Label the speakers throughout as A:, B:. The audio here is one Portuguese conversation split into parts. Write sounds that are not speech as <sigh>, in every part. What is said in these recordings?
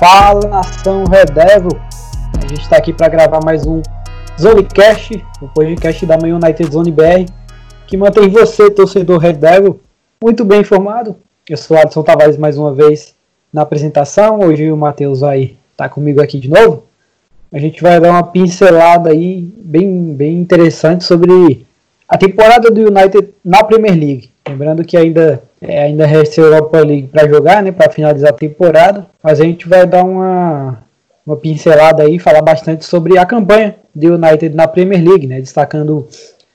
A: Fala nação Red Devil! A gente está aqui para gravar mais um Zonecast, o podcast da Manhã United Zone BR, que mantém você, torcedor Red Devil, muito bem informado. Eu sou Adson Tavares mais uma vez na apresentação. Hoje o Matheus vai estar tá comigo aqui de novo. A gente vai dar uma pincelada aí bem, bem interessante sobre a temporada do United na Premier League. Lembrando que ainda, é, ainda resta a Europa League para jogar, né, para finalizar a temporada. Mas a gente vai dar uma, uma pincelada aí, falar bastante sobre a campanha do United na Premier League, né, destacando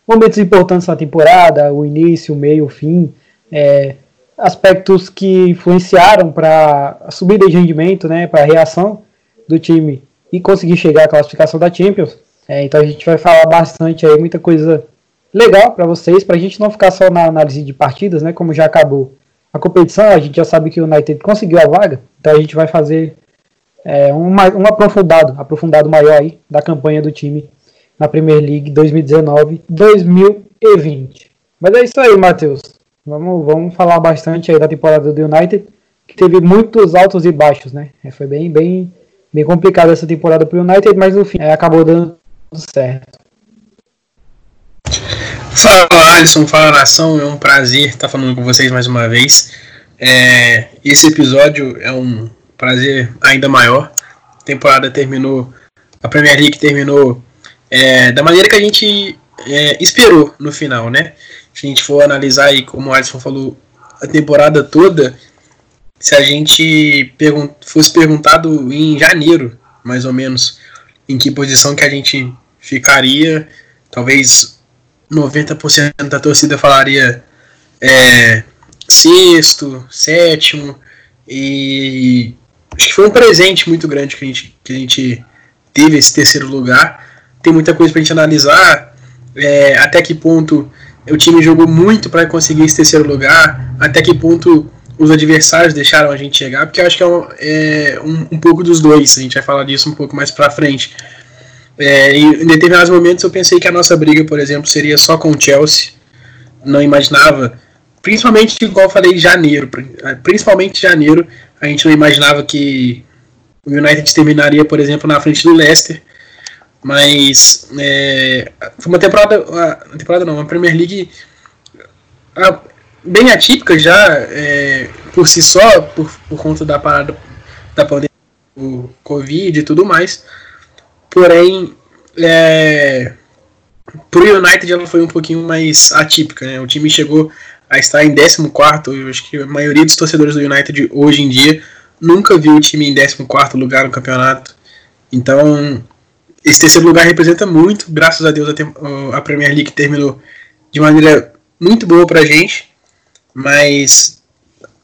A: momentos importantes na temporada, o início, o meio, o fim, é, aspectos que influenciaram para a subida de rendimento, né, para a reação do time e conseguir chegar à classificação da Champions. É, então a gente vai falar bastante aí, muita coisa legal para vocês, para a gente não ficar só na análise de partidas, né? Como já acabou a competição, a gente já sabe que o United conseguiu a vaga, então a gente vai fazer é, um, um aprofundado, aprofundado maior aí da campanha do time na Premier League 2019-2020. Mas é isso aí, Matheus. Vamos, vamos falar bastante aí da temporada do United, que teve muitos altos e baixos, né? É, foi bem, bem bem complicada essa temporada para o United, mas no fim é, acabou dando certo.
B: Fala Alisson, fala nação, é um prazer estar falando com vocês mais uma vez. É, esse episódio é um prazer ainda maior. A temporada terminou, a Premier League terminou é, da maneira que a gente é, esperou no final, né? Se a gente for analisar aí, como o Alisson falou, a temporada toda, se a gente pergun fosse perguntado em janeiro, mais ou menos, em que posição que a gente ficaria, talvez 90% da torcida falaria é, sexto, sétimo, e acho que foi um presente muito grande que a gente, que a gente teve esse terceiro lugar. Tem muita coisa para a gente analisar, é, até que ponto o time jogou muito para conseguir esse terceiro lugar, até que ponto os adversários deixaram a gente chegar, porque eu acho que é, um, é um, um, pouco dos dois, a gente vai falar disso um pouco mais pra frente. É, em determinados momentos eu pensei que a nossa briga, por exemplo, seria só com o Chelsea, não imaginava, principalmente igual eu falei janeiro, principalmente em janeiro, a gente não imaginava que o United terminaria, por exemplo, na frente do Leicester, mas é, foi uma temporada, uma temporada não, uma Premier League bem atípica já é, por si só, por, por conta da parada da pandemia, o Covid e tudo mais. Porém, é, para o United ela foi um pouquinho mais atípica. Né? O time chegou a estar em 14. Eu acho que a maioria dos torcedores do United hoje em dia nunca viu o time em 14 lugar no campeonato. Então, esse terceiro lugar representa muito. Graças a Deus, a, a Premier League terminou de maneira muito boa para a gente mas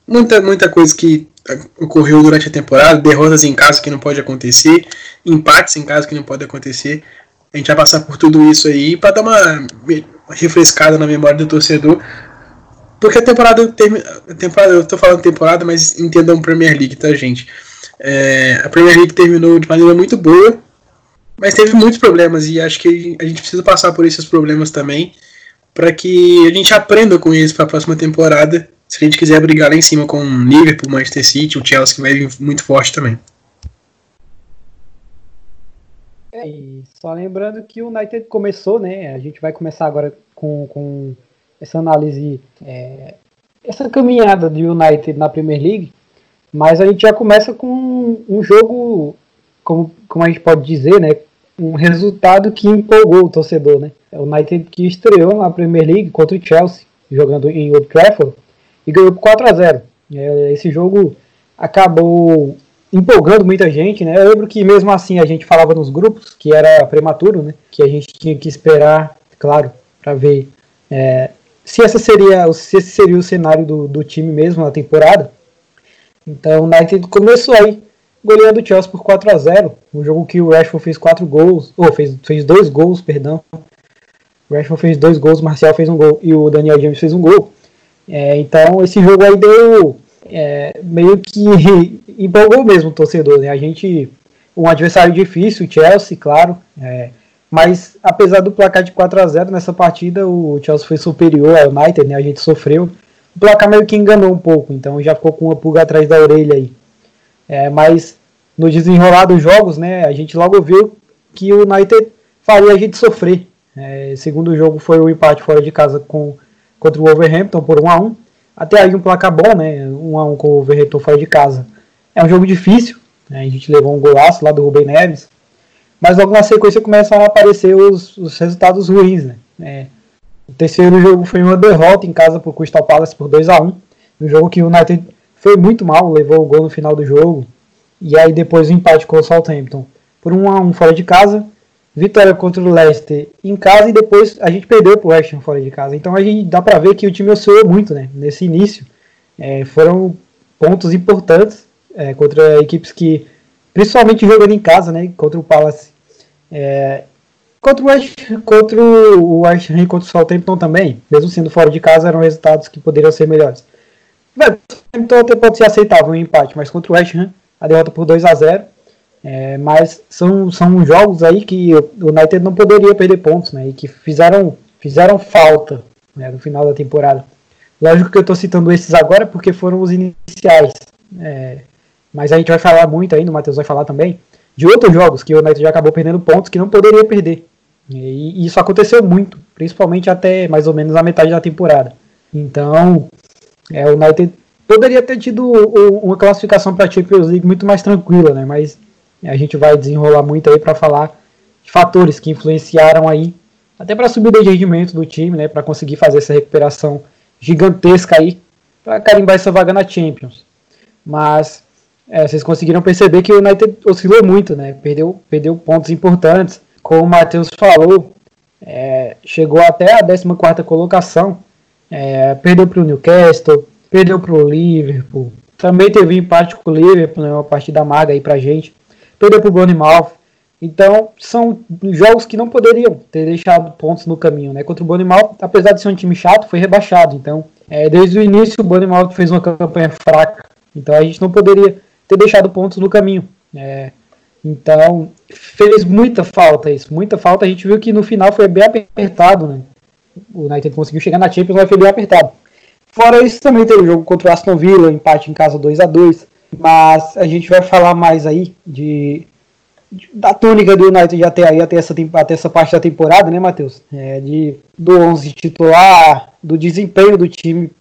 B: muita, muita coisa que ocorreu durante a temporada, derrotas em casa que não pode acontecer, empates em casa que não pode acontecer. A gente vai passar por tudo isso aí para dar uma refrescada na memória do torcedor. Porque a temporada, a temporada eu tô falando temporada, mas entendam Premier League, tá, gente? É, a Premier League terminou de maneira muito boa, mas teve muitos problemas e acho que a gente precisa passar por esses problemas também para que a gente aprenda com isso para a próxima temporada. Se a gente quiser brigar lá em cima com o Liverpool, Manchester City, o Chelsea que vai vir muito forte também.
A: É, e só lembrando que o United começou, né? A gente vai começar agora com, com essa análise, é, essa caminhada do United na Premier League, mas a gente já começa com um jogo, como, como a gente pode dizer, né? Um resultado que empolgou o torcedor, né? O United que estreou na Premier League contra o Chelsea, jogando em Old Trafford, e ganhou por 4 a 0 é, Esse jogo acabou empolgando muita gente, né? Eu lembro que mesmo assim a gente falava nos grupos que era prematuro, né? Que a gente tinha que esperar, claro, para ver é, se essa seria, se esse seria o cenário do, do time mesmo na temporada. Então o United começou aí goleando o Chelsea por 4 a 0 um jogo que o Rashford fez quatro gols, ou fez, fez dois gols, perdão, o Rashford fez dois gols, o Marcial fez um gol e o Daniel James fez um gol. É, então esse jogo aí deu é, meio que <laughs> empolgou mesmo o torcedor. Né? A gente, um adversário difícil, o Chelsea, claro. É, mas apesar do placar de 4 a 0 nessa partida, o Chelsea foi superior ao United, né? A gente sofreu. O placar meio que enganou um pouco, então já ficou com uma pulga atrás da orelha aí. É, mas no desenrolar dos jogos, né, a gente logo viu que o United faria a gente sofrer. É, segundo jogo foi o empate fora de casa com, contra o Wolverhampton por 1 a 1 Até aí um placar bom, né? 1 a 1 com o Wolverhampton fora de casa. É um jogo difícil, né, a gente levou um golaço lá do Rubem Neves, mas logo na sequência começam a aparecer os, os resultados ruins, né? É, o terceiro jogo foi uma derrota em casa por Crystal Palace por 2 a 1 um jogo que o United foi muito mal, levou o gol no final do jogo, e aí depois o empate com o Southampton por 1 a 1 fora de casa, vitória contra o Leicester em casa e depois a gente perdeu pro West Ham fora de casa. Então a gente dá para ver que o time oscilou muito, né? Nesse início, é, foram pontos importantes é, contra equipes que, principalmente jogando em casa, né? Contra o Palace é, contra o West, contra o West Ham e contra o Southampton também, mesmo sendo fora de casa, eram resultados que poderiam ser melhores. Então até pode ser aceitável um empate, mas contra o West Ham, a derrota por 2 a 0 é, mas são, são jogos aí que o United não poderia perder pontos, né? E que fizeram, fizeram falta né, no final da temporada. Lógico que eu estou citando esses agora porque foram os iniciais. É, mas a gente vai falar muito ainda, o Matheus vai falar também, de outros jogos que o United já acabou perdendo pontos que não poderia perder. E isso aconteceu muito, principalmente até mais ou menos a metade da temporada. Então, é, o United poderia ter tido uma classificação para a Champions League muito mais tranquila, né? Mas a gente vai desenrolar muito aí para falar de fatores que influenciaram aí, até para a subida de rendimento do time, né? Para conseguir fazer essa recuperação gigantesca aí, para carimbar essa vaga na Champions. Mas é, vocês conseguiram perceber que o United oscilou muito, né? Perdeu, perdeu pontos importantes. Como o Matheus falou, é, chegou até a 14 colocação. É, perdeu para o Newcastle, perdeu para o Liverpool. Também teve empate com o Liverpool, né, uma partida amarga aí pra gente. Perdeu para o Bournemouth. Então, são jogos que não poderiam ter deixado pontos no caminho, né? Contra o Bournemouth, apesar de ser um time chato, foi rebaixado. Então, é, desde o início, o Bournemouth fez uma campanha fraca. Então, a gente não poderia ter deixado pontos no caminho. É, então, fez muita falta isso, muita falta. A gente viu que no final foi bem apertado, né? O United conseguiu chegar na Champions, mas foi bem apertado. Fora isso, também teve o jogo contra o Aston Villa, empate em casa 2 a 2 Mas a gente vai falar mais aí de, de da tônica do United até aí, até essa, até essa parte da temporada, né, Matheus? É, de, do 11 titular, do desempenho do time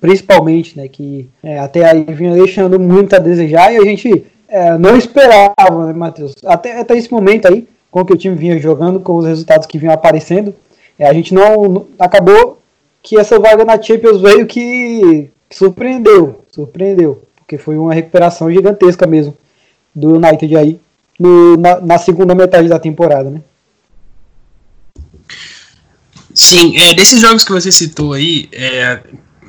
A: principalmente, né, que é, até aí vinha deixando muito a desejar e a gente é, não esperava, né, Matheus? Até, até esse momento aí, com o que o time vinha jogando, com os resultados que vinham aparecendo, é, a gente não, não, acabou que essa vaga na Champions veio que, que surpreendeu, surpreendeu, porque foi uma recuperação gigantesca mesmo do United aí no, na, na segunda metade da temporada, né?
B: Sim, é, desses jogos que você citou aí, é,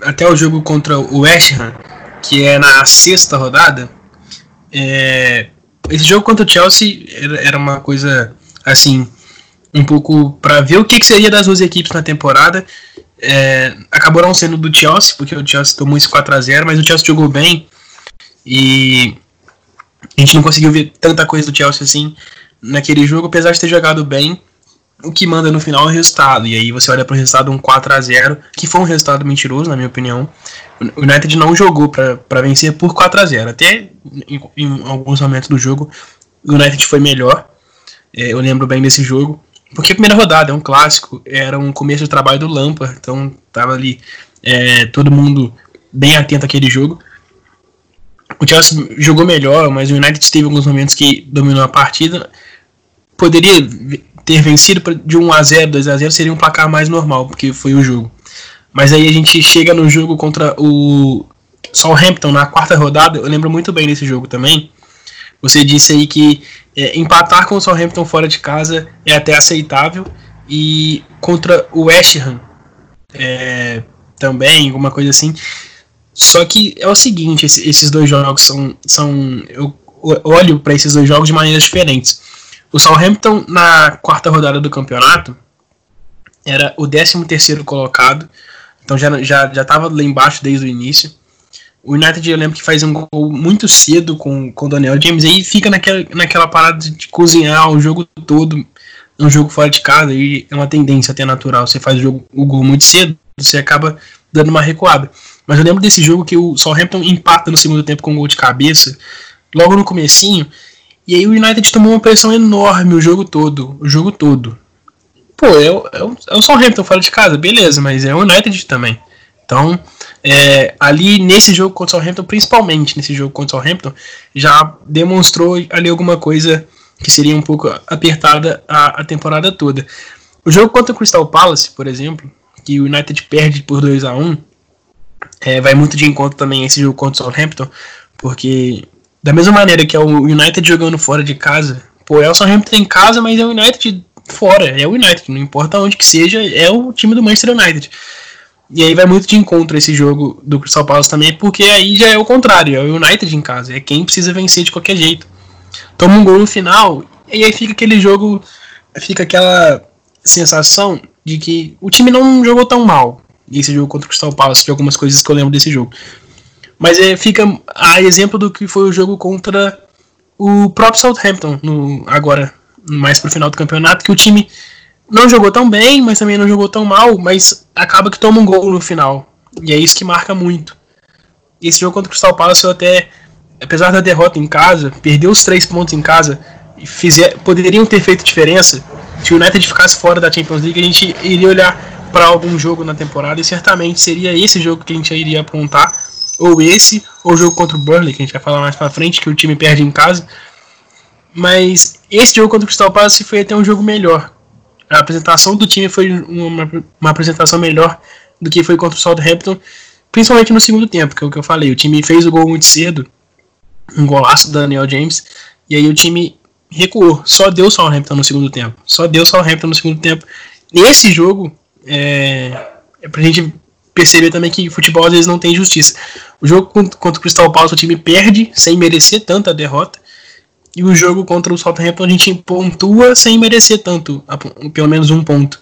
B: até o jogo contra o West Ham, que é na sexta rodada, é, esse jogo contra o Chelsea era, era uma coisa assim, um pouco para ver o que, que, seria das duas equipes na temporada. É, acabou não sendo do Chelsea, porque o Chelsea tomou esse 4 a 0 mas o Chelsea jogou bem e a gente não conseguiu ver tanta coisa do Chelsea assim naquele jogo, apesar de ter jogado bem o que manda no final é o resultado. E aí você olha para o resultado um 4 a 0 que foi um resultado mentiroso, na minha opinião. O United não jogou para vencer por 4 a 0 Até em, em, alguns momentos do jogo, o United foi melhor. É, eu lembro bem desse jogo. Porque a primeira rodada é um clássico, era um começo de trabalho do Lampa, então tava ali é, todo mundo bem atento àquele jogo. O Chelsea jogou melhor, mas o United teve alguns momentos que dominou a partida. Poderia ter vencido de 1 a 0 2 a 0 seria um placar mais normal, porque foi o jogo. Mas aí a gente chega no jogo contra o Southampton na quarta rodada, eu lembro muito bem desse jogo também. Você disse aí que é, empatar com o Southampton fora de casa é até aceitável e contra o West Ham é, também, alguma coisa assim. Só que é o seguinte, esses dois jogos são, são eu olho para esses dois jogos de maneiras diferentes. O Southampton, na quarta rodada do campeonato, era o 13 colocado, então já já já estava lá embaixo desde o início. O United, eu lembro que faz um gol muito cedo com, com o Daniel James, e aí fica naquela, naquela parada de cozinhar o jogo todo, um jogo fora de casa, e é uma tendência até natural. Você faz o, jogo, o gol muito cedo, você acaba dando uma recuada. Mas eu lembro desse jogo que o Southampton empata no segundo tempo com um gol de cabeça, logo no comecinho, E aí o United tomou uma pressão enorme o jogo todo. O jogo todo. Pô, é, é, é o Southampton fora de casa, beleza, mas é o United também. Então, é, ali nesse jogo contra o Southampton, principalmente nesse jogo contra o Southampton, já demonstrou ali alguma coisa que seria um pouco apertada a, a temporada toda. O jogo contra o Crystal Palace, por exemplo, que o United perde por 2 a 1 é, vai muito de encontro também esse jogo contra o Southampton, porque da mesma maneira que é o United jogando fora de casa, pô, é o Southampton em casa, mas é o United fora, é o United, não importa onde que seja, é o time do Manchester United. E aí vai muito de encontro esse jogo do Crystal Palace também, porque aí já é o contrário, é o United em casa, é quem precisa vencer de qualquer jeito. Toma um gol no final, e aí fica aquele jogo, fica aquela sensação de que o time não jogou tão mal esse jogo contra o Crystal Palace, de algumas coisas que eu lembro desse jogo. Mas é, fica a exemplo do que foi o jogo contra o próprio Southampton, no, agora mais pro final do campeonato, que o time não jogou tão bem, mas também não jogou tão mal, mas acaba que toma um gol no final. E é isso que marca muito. Esse jogo contra o Crystal Palace eu até, apesar da derrota em casa, perdeu os três pontos em casa, fizer, poderiam ter feito diferença. Se o United ficasse fora da Champions League, a gente iria olhar para algum jogo na temporada e certamente seria esse jogo que a gente iria apontar, ou esse, ou o jogo contra o Burnley, que a gente vai falar mais para frente, que o time perde em casa. Mas esse jogo contra o Crystal Palace foi até um jogo melhor, a apresentação do time foi uma, uma apresentação melhor do que foi contra o Southampton, principalmente no segundo tempo, que é o que eu falei. O time fez o gol muito cedo, um golaço do Daniel James, e aí o time recuou. Só deu Southampton no segundo tempo. Só deu Southampton no segundo tempo. Nesse jogo, é, é pra gente perceber também que futebol às vezes não tem justiça. O jogo contra o Crystal Palace o time perde sem merecer tanta derrota. E o jogo contra o Southampton a gente pontua sem merecer tanto, pelo menos um ponto.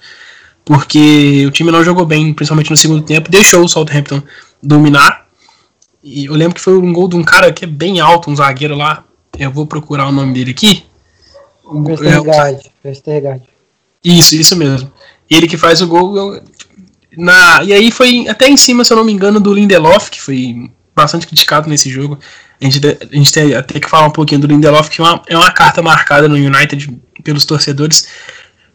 B: Porque o time não jogou bem, principalmente no segundo tempo, deixou o Southampton dominar. E eu lembro que foi um gol de um cara que é bem alto, um zagueiro lá. Eu vou procurar o nome dele aqui.
A: Westergaard. Westergaard.
B: Isso, isso mesmo. Ele que faz o gol. Na, e aí foi até em cima, se eu não me engano, do Lindelof, que foi bastante criticado nesse jogo. A gente, a gente tem até que falar um pouquinho do Lindelof, que é uma, é uma carta marcada no United pelos torcedores,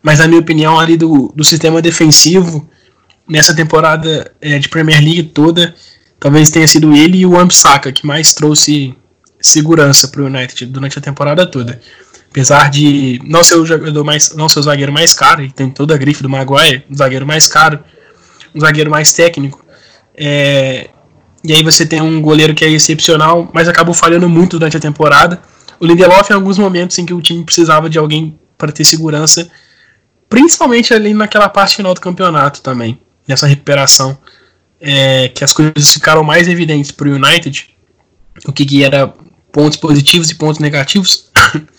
B: mas na minha opinião, ali do, do sistema defensivo, nessa temporada é, de Premier League toda, talvez tenha sido ele e o Ambsaka que mais trouxe segurança para o United durante a temporada toda. Apesar de não ser o jogador mais, não ser o zagueiro mais caro, e tem toda a grife do Maguire, o zagueiro mais caro, um zagueiro mais técnico, é, e aí você tem um goleiro que é excepcional, mas acabou falhando muito durante a temporada. O Lindelof em alguns momentos em que o time precisava de alguém para ter segurança, principalmente ali naquela parte final do campeonato também, nessa recuperação, é, que as coisas ficaram mais evidentes para o United, o que, que era pontos positivos e pontos negativos, <laughs>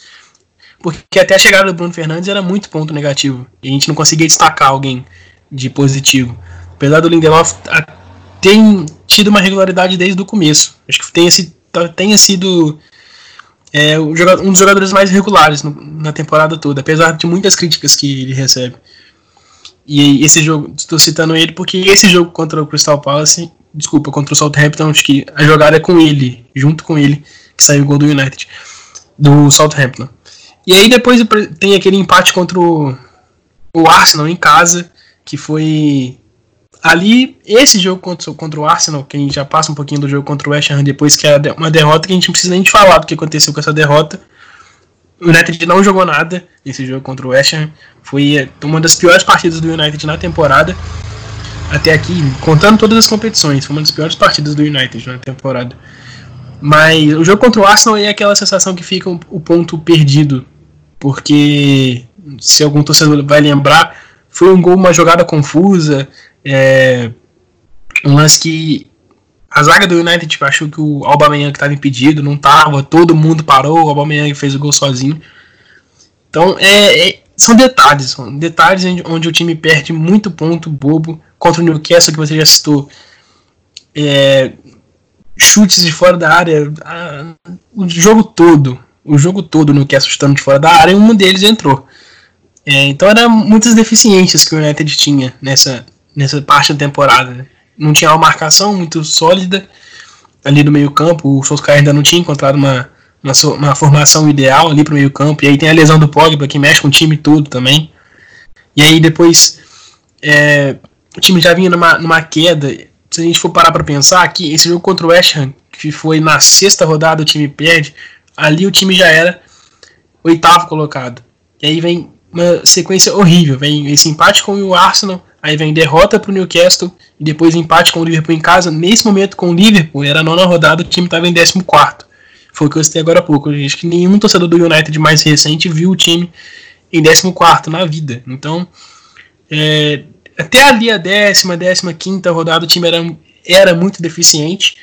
B: porque até a chegada do Bruno Fernandes era muito ponto negativo, e a gente não conseguia destacar alguém de positivo. Apesar do Lindelof tem tido uma regularidade desde o começo. Acho que tenha, sido, tenha sido é, um dos jogadores mais regulares na temporada toda, apesar de muitas críticas que ele recebe. E esse jogo, estou citando ele porque esse jogo contra o Crystal Palace, desculpa, contra o Southampton, acho que a jogada é com ele, junto com ele, que saiu o gol do United, do Southampton. E aí depois tem aquele empate contra o, o Arsenal em casa, que foi ali, esse jogo contra, contra o Arsenal, que a gente já passa um pouquinho do jogo contra o West Ham depois, que é uma derrota que a gente não precisa nem de falar do que aconteceu com essa derrota. O United não jogou nada nesse jogo contra o West Ham. Foi é, uma das piores partidas do United na temporada. Até aqui, contando todas as competições, foi uma das piores partidas do United na temporada. Mas o jogo contra o Arsenal é aquela sensação que fica o ponto perdido. Porque, se algum torcedor vai lembrar, foi um gol, uma jogada confusa. É, um lance que a zaga do United tipo, achou que o Aubameyang estava impedido, não estava, todo mundo parou, o Aubameyang fez o gol sozinho. Então, é, é, são detalhes, são detalhes onde o time perde muito ponto bobo contra o Newcastle, que você já citou. É, chutes de fora da área, a, o jogo todo, o jogo todo o Newcastle chutando de fora da área, e um deles entrou. É, então, eram muitas deficiências que o United tinha nessa, nessa parte da temporada. Né? Não tinha uma marcação muito sólida ali no meio campo. O Solskjaer ainda não tinha encontrado uma, uma, uma formação ideal ali para o meio campo. E aí tem a lesão do Pogba que mexe com o time todo também. E aí depois é, o time já vinha numa, numa queda. Se a gente for parar para pensar que esse jogo contra o West Ham, que foi na sexta rodada, o time perde, ali o time já era oitavo colocado. E aí vem uma sequência horrível. Vem esse empate com o Arsenal, aí vem derrota para o Newcastle e depois empate com o Liverpool em casa. Nesse momento, com o Liverpool, era a nona rodada, o time estava em 14. Foi o que eu citei agora há pouco. Acho que nenhum torcedor do United mais recente viu o time em 14 na vida. Então, é, até ali a décima, décima quinta rodada, o time era, era muito deficiente.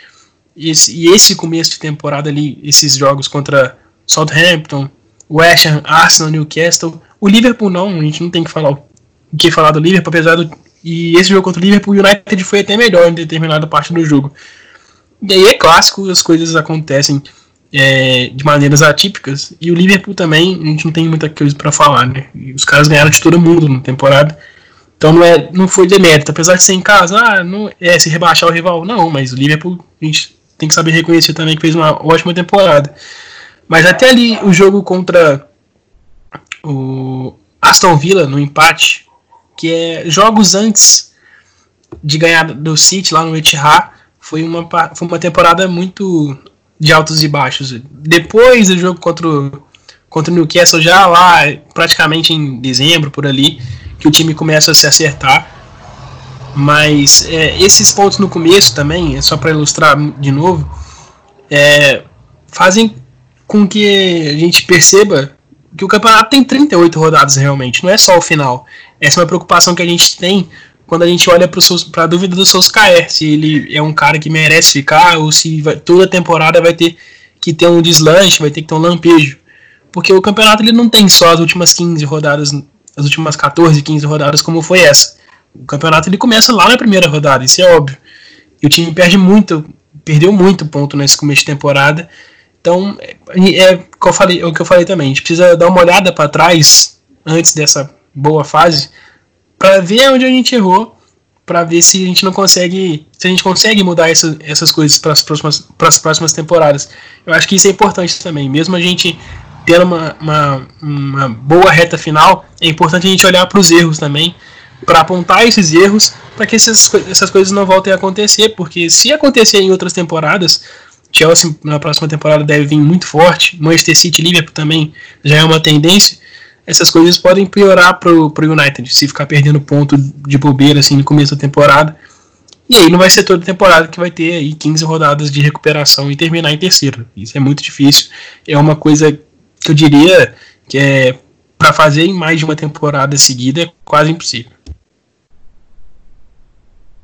B: E esse, e esse começo de temporada ali, esses jogos contra Southampton, West Ham, Arsenal, Newcastle. O Liverpool não, a gente não tem que falar o que falar do Liverpool, apesar do. E esse jogo contra o Liverpool, o United foi até melhor em determinada parte do jogo. E aí é clássico, as coisas acontecem é, de maneiras atípicas. E o Liverpool também, a gente não tem muita coisa para falar, né? E os caras ganharam de todo mundo na temporada. Então não, é, não foi demérito. Apesar de ser em casa, ah, não é se rebaixar o rival. Não, mas o Liverpool a gente tem que saber reconhecer também que fez uma ótima temporada. Mas até ali o jogo contra o Aston Villa no empate, que é jogos antes de ganhar do City lá no Etihad, foi uma, foi uma temporada muito de altos e baixos. Depois do jogo contra o, contra o Newcastle, já lá praticamente em dezembro, por ali, que o time começa a se acertar. Mas é, esses pontos no começo também, é só para ilustrar de novo, é, fazem com que a gente perceba que o campeonato tem 38 rodadas realmente, não é só o final. Essa é uma preocupação que a gente tem quando a gente olha para a dúvida do Solskjaer, se ele é um cara que merece ficar ou se vai, toda temporada vai ter que ter um deslanche, vai ter que ter um lampejo. Porque o campeonato ele não tem só as últimas 15 rodadas, as últimas 14, 15 rodadas como foi essa. O campeonato ele começa lá na primeira rodada, isso é óbvio. E o time perde muito, perdeu muito ponto nesse começo de temporada então, é, é, o que eu falei, é o que eu falei também. A gente precisa dar uma olhada para trás antes dessa boa fase para ver onde a gente errou, para ver se a gente não consegue, se a gente consegue mudar essa, essas coisas para as próximas próximas temporadas. Eu acho que isso é importante também. Mesmo a gente tendo uma, uma, uma boa reta final, é importante a gente olhar para os erros também, para apontar esses erros, para que essas, essas coisas não voltem a acontecer, porque se acontecer em outras temporadas, Chelsea na próxima temporada deve vir muito forte. Manchester City Liverpool também já é uma tendência. Essas coisas podem piorar pro, pro United se ficar perdendo ponto de bobeira assim no começo da temporada. E aí não vai ser toda temporada que vai ter aí 15 rodadas de recuperação e terminar em terceiro. Isso é muito difícil. É uma coisa que eu diria que é para fazer em mais de uma temporada seguida é quase impossível.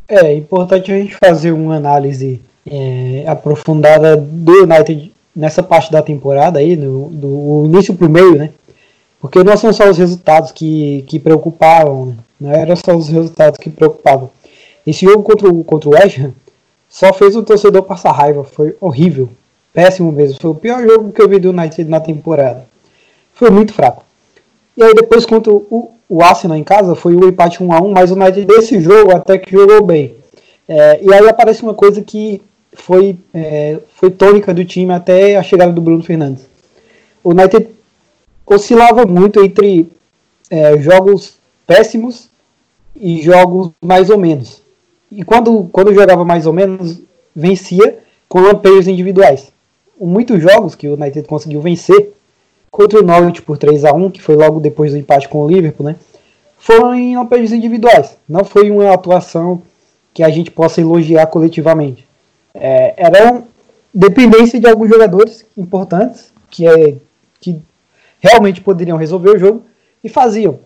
A: É importante a gente fazer uma análise é, aprofundada do United nessa parte da temporada aí, no, do início para o meio, né? Porque não são só os resultados que, que preocupavam, né? não eram só os resultados que preocupavam. Esse jogo contra o, contra o West Ham só fez o torcedor passar raiva, foi horrível, péssimo mesmo. Foi o pior jogo que eu vi do United na temporada. Foi muito fraco. E aí depois contra o, o Arsenal em casa foi o empate 1 a 1 mas o United desse jogo até que jogou bem. É, e aí aparece uma coisa que foi, é, foi tônica do time até a chegada do Bruno Fernandes. O United oscilava muito entre é, jogos péssimos e jogos mais ou menos. E quando, quando jogava mais ou menos, vencia com lampejos individuais. Muitos jogos que o United conseguiu vencer, contra o Norwich por 3 a 1 que foi logo depois do empate com o Liverpool, né, foram em lampejos individuais. Não foi uma atuação que a gente possa elogiar coletivamente. É, era dependência de alguns jogadores importantes que, é, que realmente poderiam resolver o jogo e faziam.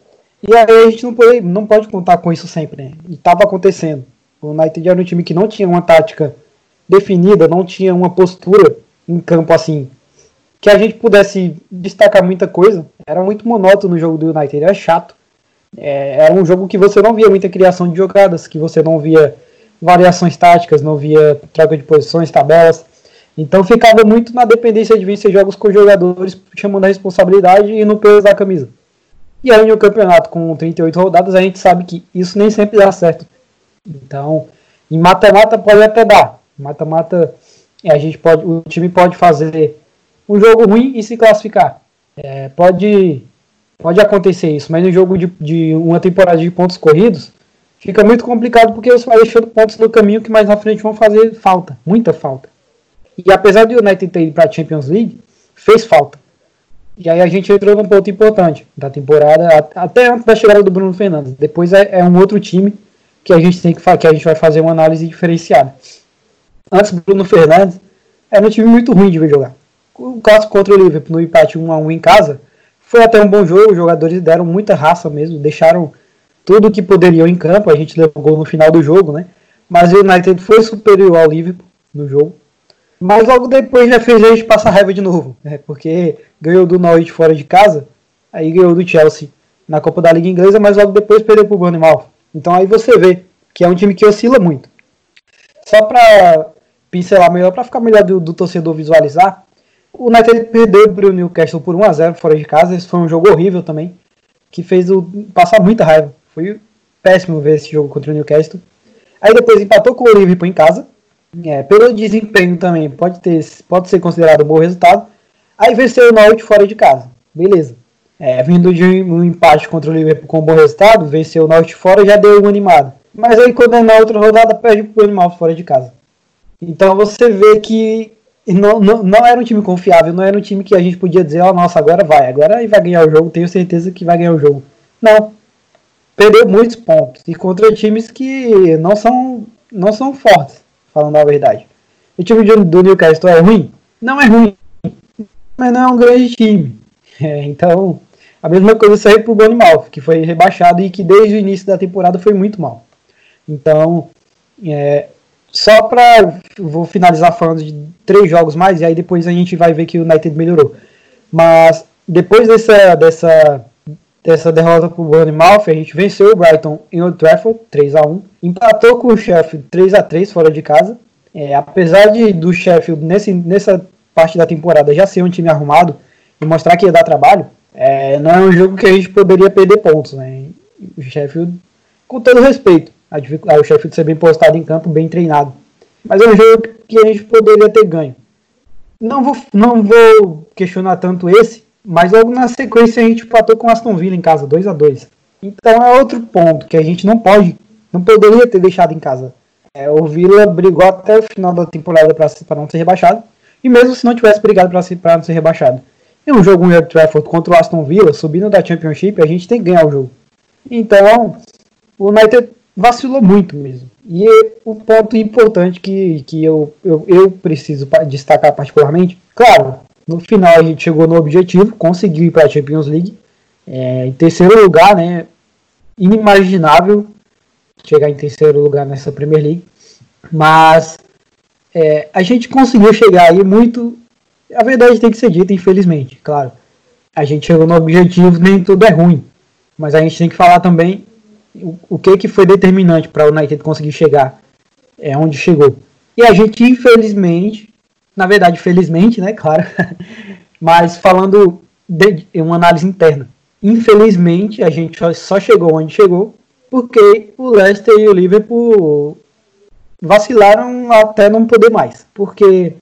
A: E aí a gente não pode, não pode contar com isso sempre, né? E estava acontecendo. O United era um time que não tinha uma tática definida, não tinha uma postura em campo assim que a gente pudesse destacar muita coisa. Era muito monótono o jogo do United, era chato. É, era um jogo que você não via muita criação de jogadas, que você não via variações táticas, não via troca de posições, tabelas. Então ficava muito na dependência de vencer jogos com jogadores chamando a responsabilidade e no peso da camisa. E aí no campeonato com 38 rodadas a gente sabe que isso nem sempre dá certo. Então, em mata-mata pode até dar. Mata-mata a gente pode, o time pode fazer um jogo ruim e se classificar. É, pode, pode acontecer isso, mas no jogo de, de uma temporada de pontos corridos, fica muito complicado porque você vai deixando pontos no caminho que mais na frente vão fazer falta, muita falta. E apesar do United ter ido para a Champions League, fez falta. E aí a gente entrou num ponto importante da temporada, até antes da chegada do Bruno Fernandes. Depois é, é um outro time que a gente tem que que a gente vai fazer uma análise diferenciada. Antes Bruno Fernandes, era um time muito ruim de ver jogar. O caso contra o Liverpool no empate 1 a 1 em casa foi até um bom jogo, os jogadores deram muita raça mesmo, deixaram tudo que poderiam em campo, a gente levou gol no final do jogo, né? Mas o United foi superior ao Liverpool no jogo. Mas logo depois já fez a gente passar raiva de novo, né? porque ganhou do Norwich fora de casa, aí ganhou do Chelsea na Copa da Liga Inglesa, mas logo depois perdeu para o Bournemouth. Então aí você vê que é um time que oscila muito. Só para pincelar melhor, para ficar melhor do, do, torcedor visualizar, o United perdeu para o Newcastle por 1 a 0 fora de casa. Esse foi um jogo horrível também, que fez o passar muita raiva. Foi péssimo ver esse jogo contra o Newcastle. Aí depois empatou com o Liverpool em casa. É, pelo desempenho também pode, ter, pode ser considerado um bom resultado. Aí venceu o Norwich fora de casa. Beleza. É, vindo de um empate contra o Liverpool com um bom resultado, venceu o Norte fora já deu uma animada. Mas aí quando é na outra rodada, perde pro Animal fora de casa. Então você vê que não, não, não era um time confiável, não era um time que a gente podia dizer, ó, oh, nossa, agora vai, agora vai ganhar o jogo, tenho certeza que vai ganhar o jogo. Não. Perdeu muitos pontos. E contra times que não são, não são fortes, falando a verdade. O time do Newcastle é ruim? Não é ruim. Mas não é um grande time. É, então, a mesma coisa serve para o Bournemouth, que foi rebaixado e que desde o início da temporada foi muito mal. Então, é, só para. Vou finalizar falando de três jogos mais, e aí depois a gente vai ver que o United melhorou. Mas depois dessa, dessa, dessa derrota para o Bournemouth, a gente venceu o Brighton em Old Trafford, 3 a 1 empatou com o Sheffield 3 a 3 fora de casa. É, apesar de do Sheffield nesse, nessa parte da temporada já ser um time arrumado e mostrar que ia dar trabalho, é, não é um jogo que a gente poderia perder pontos, né? O Sheffield, com todo respeito, a, o Sheffield ser bem postado em campo, bem treinado. Mas é um jogo que a gente poderia ter ganho. Não vou, não vou questionar tanto esse, mas logo na sequência a gente empatou com o Aston Villa em casa, 2 a 2 Então é outro ponto que a gente não pode, não poderia ter deixado em casa. É, o Villa brigou até o final da temporada para não ser rebaixado, e mesmo se não tivesse brigado para não ser rebaixado, em um jogo em Old Trafford contra o Aston Villa, subindo da Championship, a gente tem que ganhar o jogo. Então, o United vacilou muito mesmo. E o ponto importante que, que eu, eu, eu preciso destacar particularmente, claro, no final a gente chegou no objetivo, conseguiu ir para a Champions League. É, em terceiro lugar, né? Inimaginável chegar em terceiro lugar nessa Premier League. Mas é, a gente conseguiu chegar aí muito a verdade tem que ser dita, infelizmente, claro. A gente chegou no objetivo, nem tudo é ruim. Mas a gente tem que falar também o, que, que foi determinante para o United conseguir chegar é onde chegou. E a gente, infelizmente, na verdade, felizmente, né, <laughs> claro, mas falando de uma análise interna, infelizmente a gente só chegou onde chegou porque o Leicester e o Liverpool vacilaram até não poder mais. Porque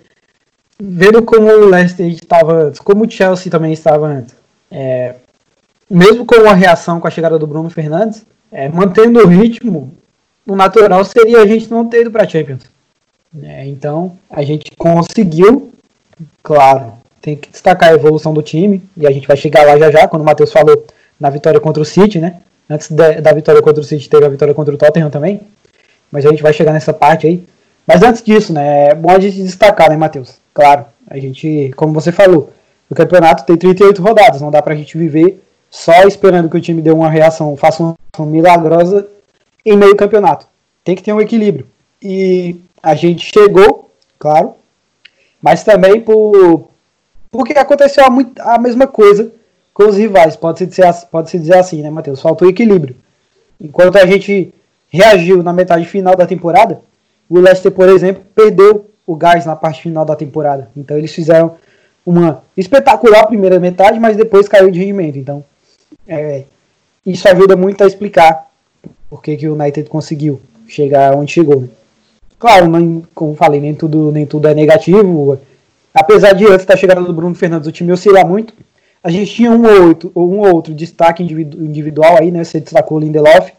A: vendo como o Leicester estava antes, como o Chelsea também estava antes, é, mesmo com a reação com a chegada do Bruno Fernandes, é, mantendo o ritmo, o natural seria a gente não ter ido para a Champions. É, então, a gente conseguiu, claro, tem que destacar a evolução do time, e a gente vai chegar lá já já, quando o Matheus falou na vitória contra o City, né? Antes da, da vitória contra o City, teve a vitória contra o Tottenham também, mas a gente vai chegar nessa parte aí. Mas antes disso, né, é bom a gente destacar, né, Matheus? Claro, a gente, como você falou, o campeonato tem 38 rodadas, não dá pra gente viver só esperando que o time dê uma reação, faça uma reação milagrosa em meio campeonato. Tem que ter um equilíbrio. E a gente chegou, claro, mas também por porque aconteceu a, a mesma coisa com os rivais, pode-se dizer, pode -se dizer assim, né, Matheus? Faltou equilíbrio. Enquanto a gente reagiu na metade final da temporada, o Leicester, por exemplo, perdeu o gás na parte final da temporada. Então eles fizeram uma espetacular primeira metade, mas depois caiu de rendimento. Então é, isso ajuda muito a explicar por que, que o United conseguiu chegar onde chegou. Né? Claro, não, como falei, nem tudo, nem tudo é negativo. apesar de antes da chegada do Bruno Fernandes o time oscilar muito, a gente tinha um ou outro, um ou outro destaque individual aí, né? Você destacou o Lindelof,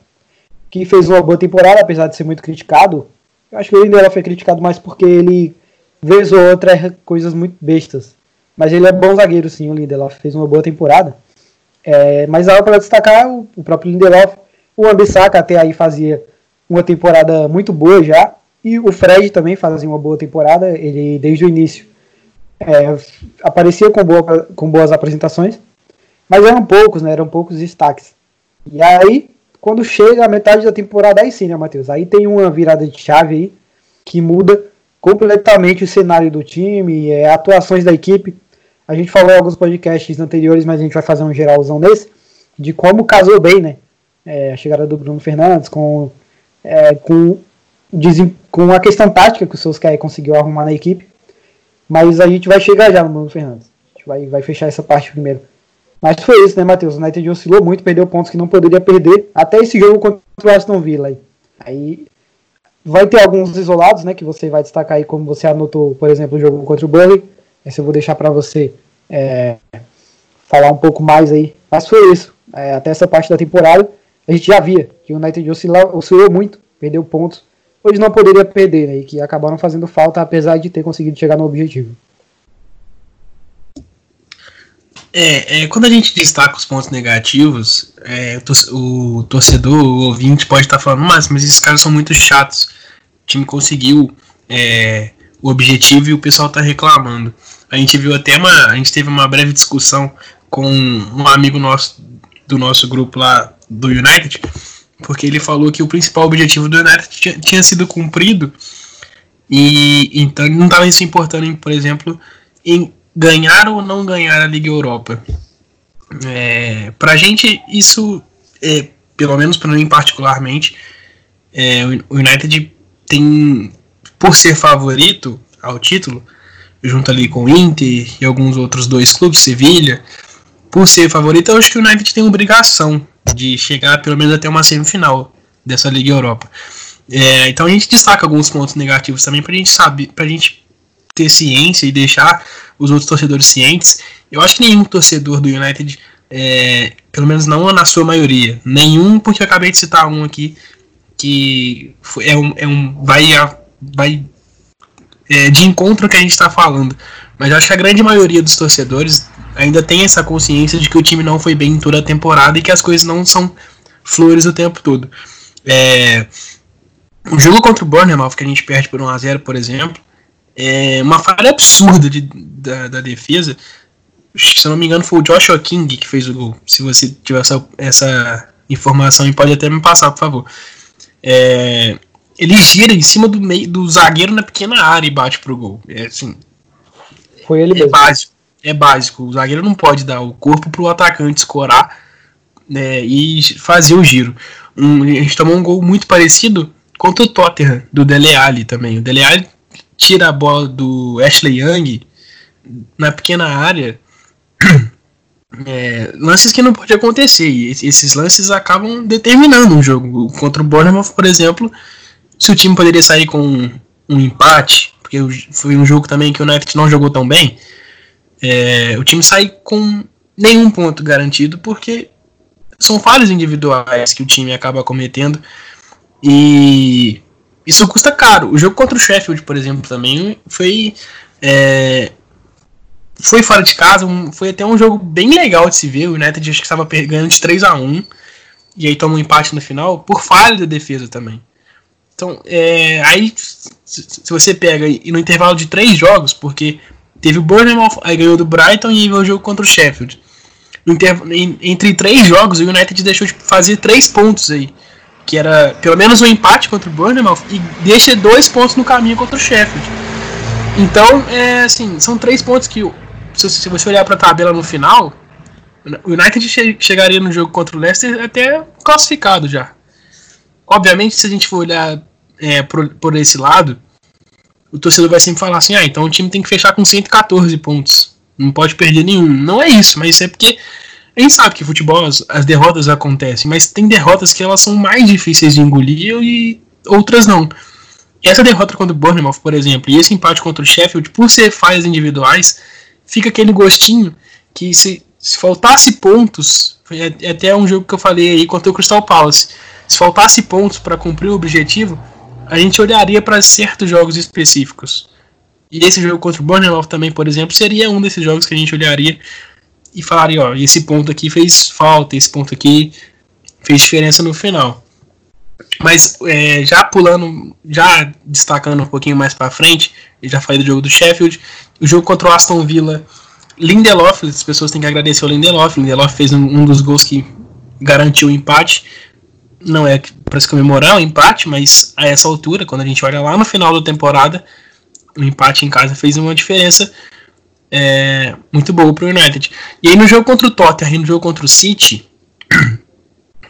A: que fez uma boa temporada, apesar de ser muito criticado. Eu acho que o Lindelof foi criticado mais porque ele vez ou outra coisas muito bestas. Mas ele é bom zagueiro, sim, o Lindelof fez uma boa temporada. É, mas dava para destacar o, o, próprio Lindelof, o Ambissaca até aí fazia uma temporada muito boa já, e o Fred também fazia uma boa temporada, ele desde o início é, aparecia com, boa, com boas apresentações, mas eram poucos, né, eram poucos destaques. E aí, quando chega a metade da temporada, aí sim, né, Matheus? Aí tem uma virada de chave aí que muda completamente o cenário do time, é, atuações da equipe. A gente falou em alguns podcasts anteriores, mas a gente vai fazer um geralzão nesse, de como casou bem, né? É, a chegada do Bruno Fernandes com, é, com, com a questão tática que o Solskjaer conseguiu arrumar na equipe. Mas a gente vai chegar já no Bruno Fernandes. A gente vai, vai fechar essa parte primeiro. Mas foi isso, né, Matheus? O United oscilou muito, perdeu pontos que não poderia perder. Até esse jogo contra o Aston Villa. Aí, aí vai ter alguns isolados, né, que você vai destacar aí, como você anotou, por exemplo, o jogo contra o Burnley. Esse eu vou deixar para você é, falar um pouco mais aí. Mas foi isso. É, até essa parte da temporada, a gente já via que o United oscilou, oscilou muito, perdeu pontos, hoje não poderia perder, né, e que acabaram fazendo falta, apesar de ter conseguido chegar no objetivo.
B: É, é, quando a gente destaca os pontos negativos, é, o, torcedor, o ouvinte pode estar falando, mas, mas esses caras são muito chatos. O time conseguiu é, o objetivo e o pessoal está reclamando. A gente viu até uma. A gente teve uma breve discussão com um amigo nosso do nosso grupo lá do United, porque ele falou que o principal objetivo do United tinha, tinha sido cumprido e então ele não estava se importando, em, por exemplo, em ganhar ou não ganhar a Liga Europa. É, pra gente, isso, é, pelo menos para mim particularmente, é, o United tem, por ser favorito ao título, junto ali com o Inter e alguns outros dois clubes, Sevilha, por ser favorito, eu acho que o United tem obrigação de chegar pelo menos até uma semifinal dessa Liga Europa. É, então a gente destaca alguns pontos negativos também para a gente saber, para a gente ter ciência e deixar os outros torcedores cientes. Eu acho que nenhum torcedor do United, é, pelo menos não na sua maioria, nenhum, porque eu acabei de citar um aqui que é um, é um vai, vai é, de encontro que a gente está falando. Mas eu acho que a grande maioria dos torcedores ainda tem essa consciência de que o time não foi bem em toda a temporada e que as coisas não são flores o tempo todo. É, o jogo contra o Bournemouth, que a gente perde por 1x0, por exemplo, é uma falha absurda de, da, da defesa. Se eu não me engano, foi o Joshua King que fez o gol. Se você tiver essa, essa informação, pode até me passar, por favor. É, ele gira em cima do meio do zagueiro na pequena área e bate pro gol. É assim.
A: Foi ele
B: é
A: mesmo.
B: Básico, é básico. O zagueiro não pode dar o corpo pro atacante escorar né, e fazer o giro. Um, a gente tomou um gol muito parecido contra o Tottenham, do Dele Alli também. O Dele Alli tira a bola do Ashley Young na pequena área. <clears throat> É, lances que não pode acontecer. E esses lances acabam determinando um jogo. Contra o Bournemouth, por exemplo, se o time poderia sair com um, um empate, porque foi um jogo também que o United não jogou tão bem, é, o time sai com nenhum ponto garantido, porque são falhas individuais que o time acaba cometendo. E isso custa caro. O jogo contra o Sheffield, por exemplo, também foi. É, foi fora de casa, foi até um jogo bem legal de se ver. O United acho que estava ganhando de 3 a 1 e aí toma um empate no final, por falha da defesa também. Então, é, aí se você pega e no intervalo de três jogos, porque teve o Bournemouth, aí ganhou do Brighton e veio o jogo contra o Sheffield. entre três jogos, o United deixou de fazer três pontos aí que era pelo menos um empate contra o Bournemouth e deixa dois pontos no caminho contra o Sheffield. Então, é assim, são três pontos que se você olhar para a tabela no final, o United chegaria no jogo contra o Leicester até classificado já. Obviamente, se a gente for olhar é, por, por esse lado, o torcedor vai sempre falar assim: ah, então o time tem que fechar com 114 pontos. Não pode perder nenhum. Não é isso, mas isso é porque a gente sabe que futebol, as, as, derrotas acontecem, mas tem derrotas que elas são mais difíceis de engolir e outras não. essa derrota contra o Bournemouth, por exemplo, e esse empate contra o Sheffield, por ser falhas individuais, fica aquele gostinho que se, se faltasse pontos, é até um jogo que eu falei aí contra o Crystal Palace, se faltasse pontos para cumprir o objetivo, a gente olharia para certos jogos específicos. E esse jogo contra o Bournemouth também, por exemplo, seria um desses jogos que a gente olharia e falaria, ó, esse ponto aqui fez falta, esse ponto aqui fez diferença no final. Mas é, já pulando, já destacando um pouquinho mais para frente, já falei do jogo do Sheffield, o jogo contra o Aston Villa, Lindelof, as pessoas têm que agradecer o Lindelof, Lindelof fez um, um dos gols que garantiu o empate, não é para se comemorar o empate, mas a essa altura, quando a gente olha lá no final da temporada, o empate em casa fez uma diferença é, muito boa para o United. E aí no jogo contra o Tottenham no jogo contra o City, <clears throat>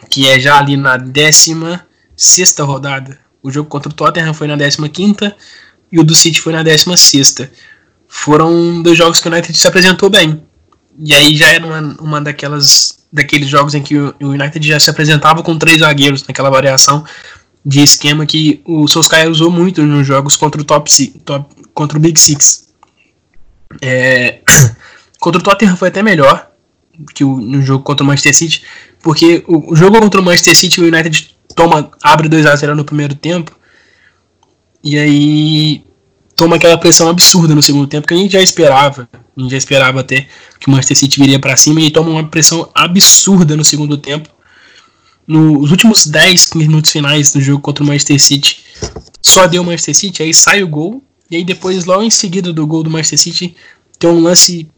B: que é já ali na 16 sexta rodada, o jogo contra o Tottenham foi na 15 quinta e o do City foi na 16 sexta. Foram dois jogos que o United se apresentou bem. E aí já era uma, uma daquelas daqueles jogos em que o United já se apresentava com três zagueiros naquela variação de esquema que o Solskjaer usou muito nos jogos contra o top, top contra o Big Six. É, <coughs> contra o Tottenham foi até melhor que o, no jogo contra o Manchester City, porque o, o jogo contra o Manchester City o United toma abre 2 a 0 no primeiro tempo e aí toma aquela pressão absurda no segundo tempo que a gente já esperava. A gente já esperava até que o Manchester City viria para cima e toma uma pressão absurda no segundo tempo. Nos últimos 10 minutos finais do jogo contra o Manchester City, só deu o Manchester City, aí sai o gol, e aí depois, logo em seguida do gol do Manchester City, tem um lance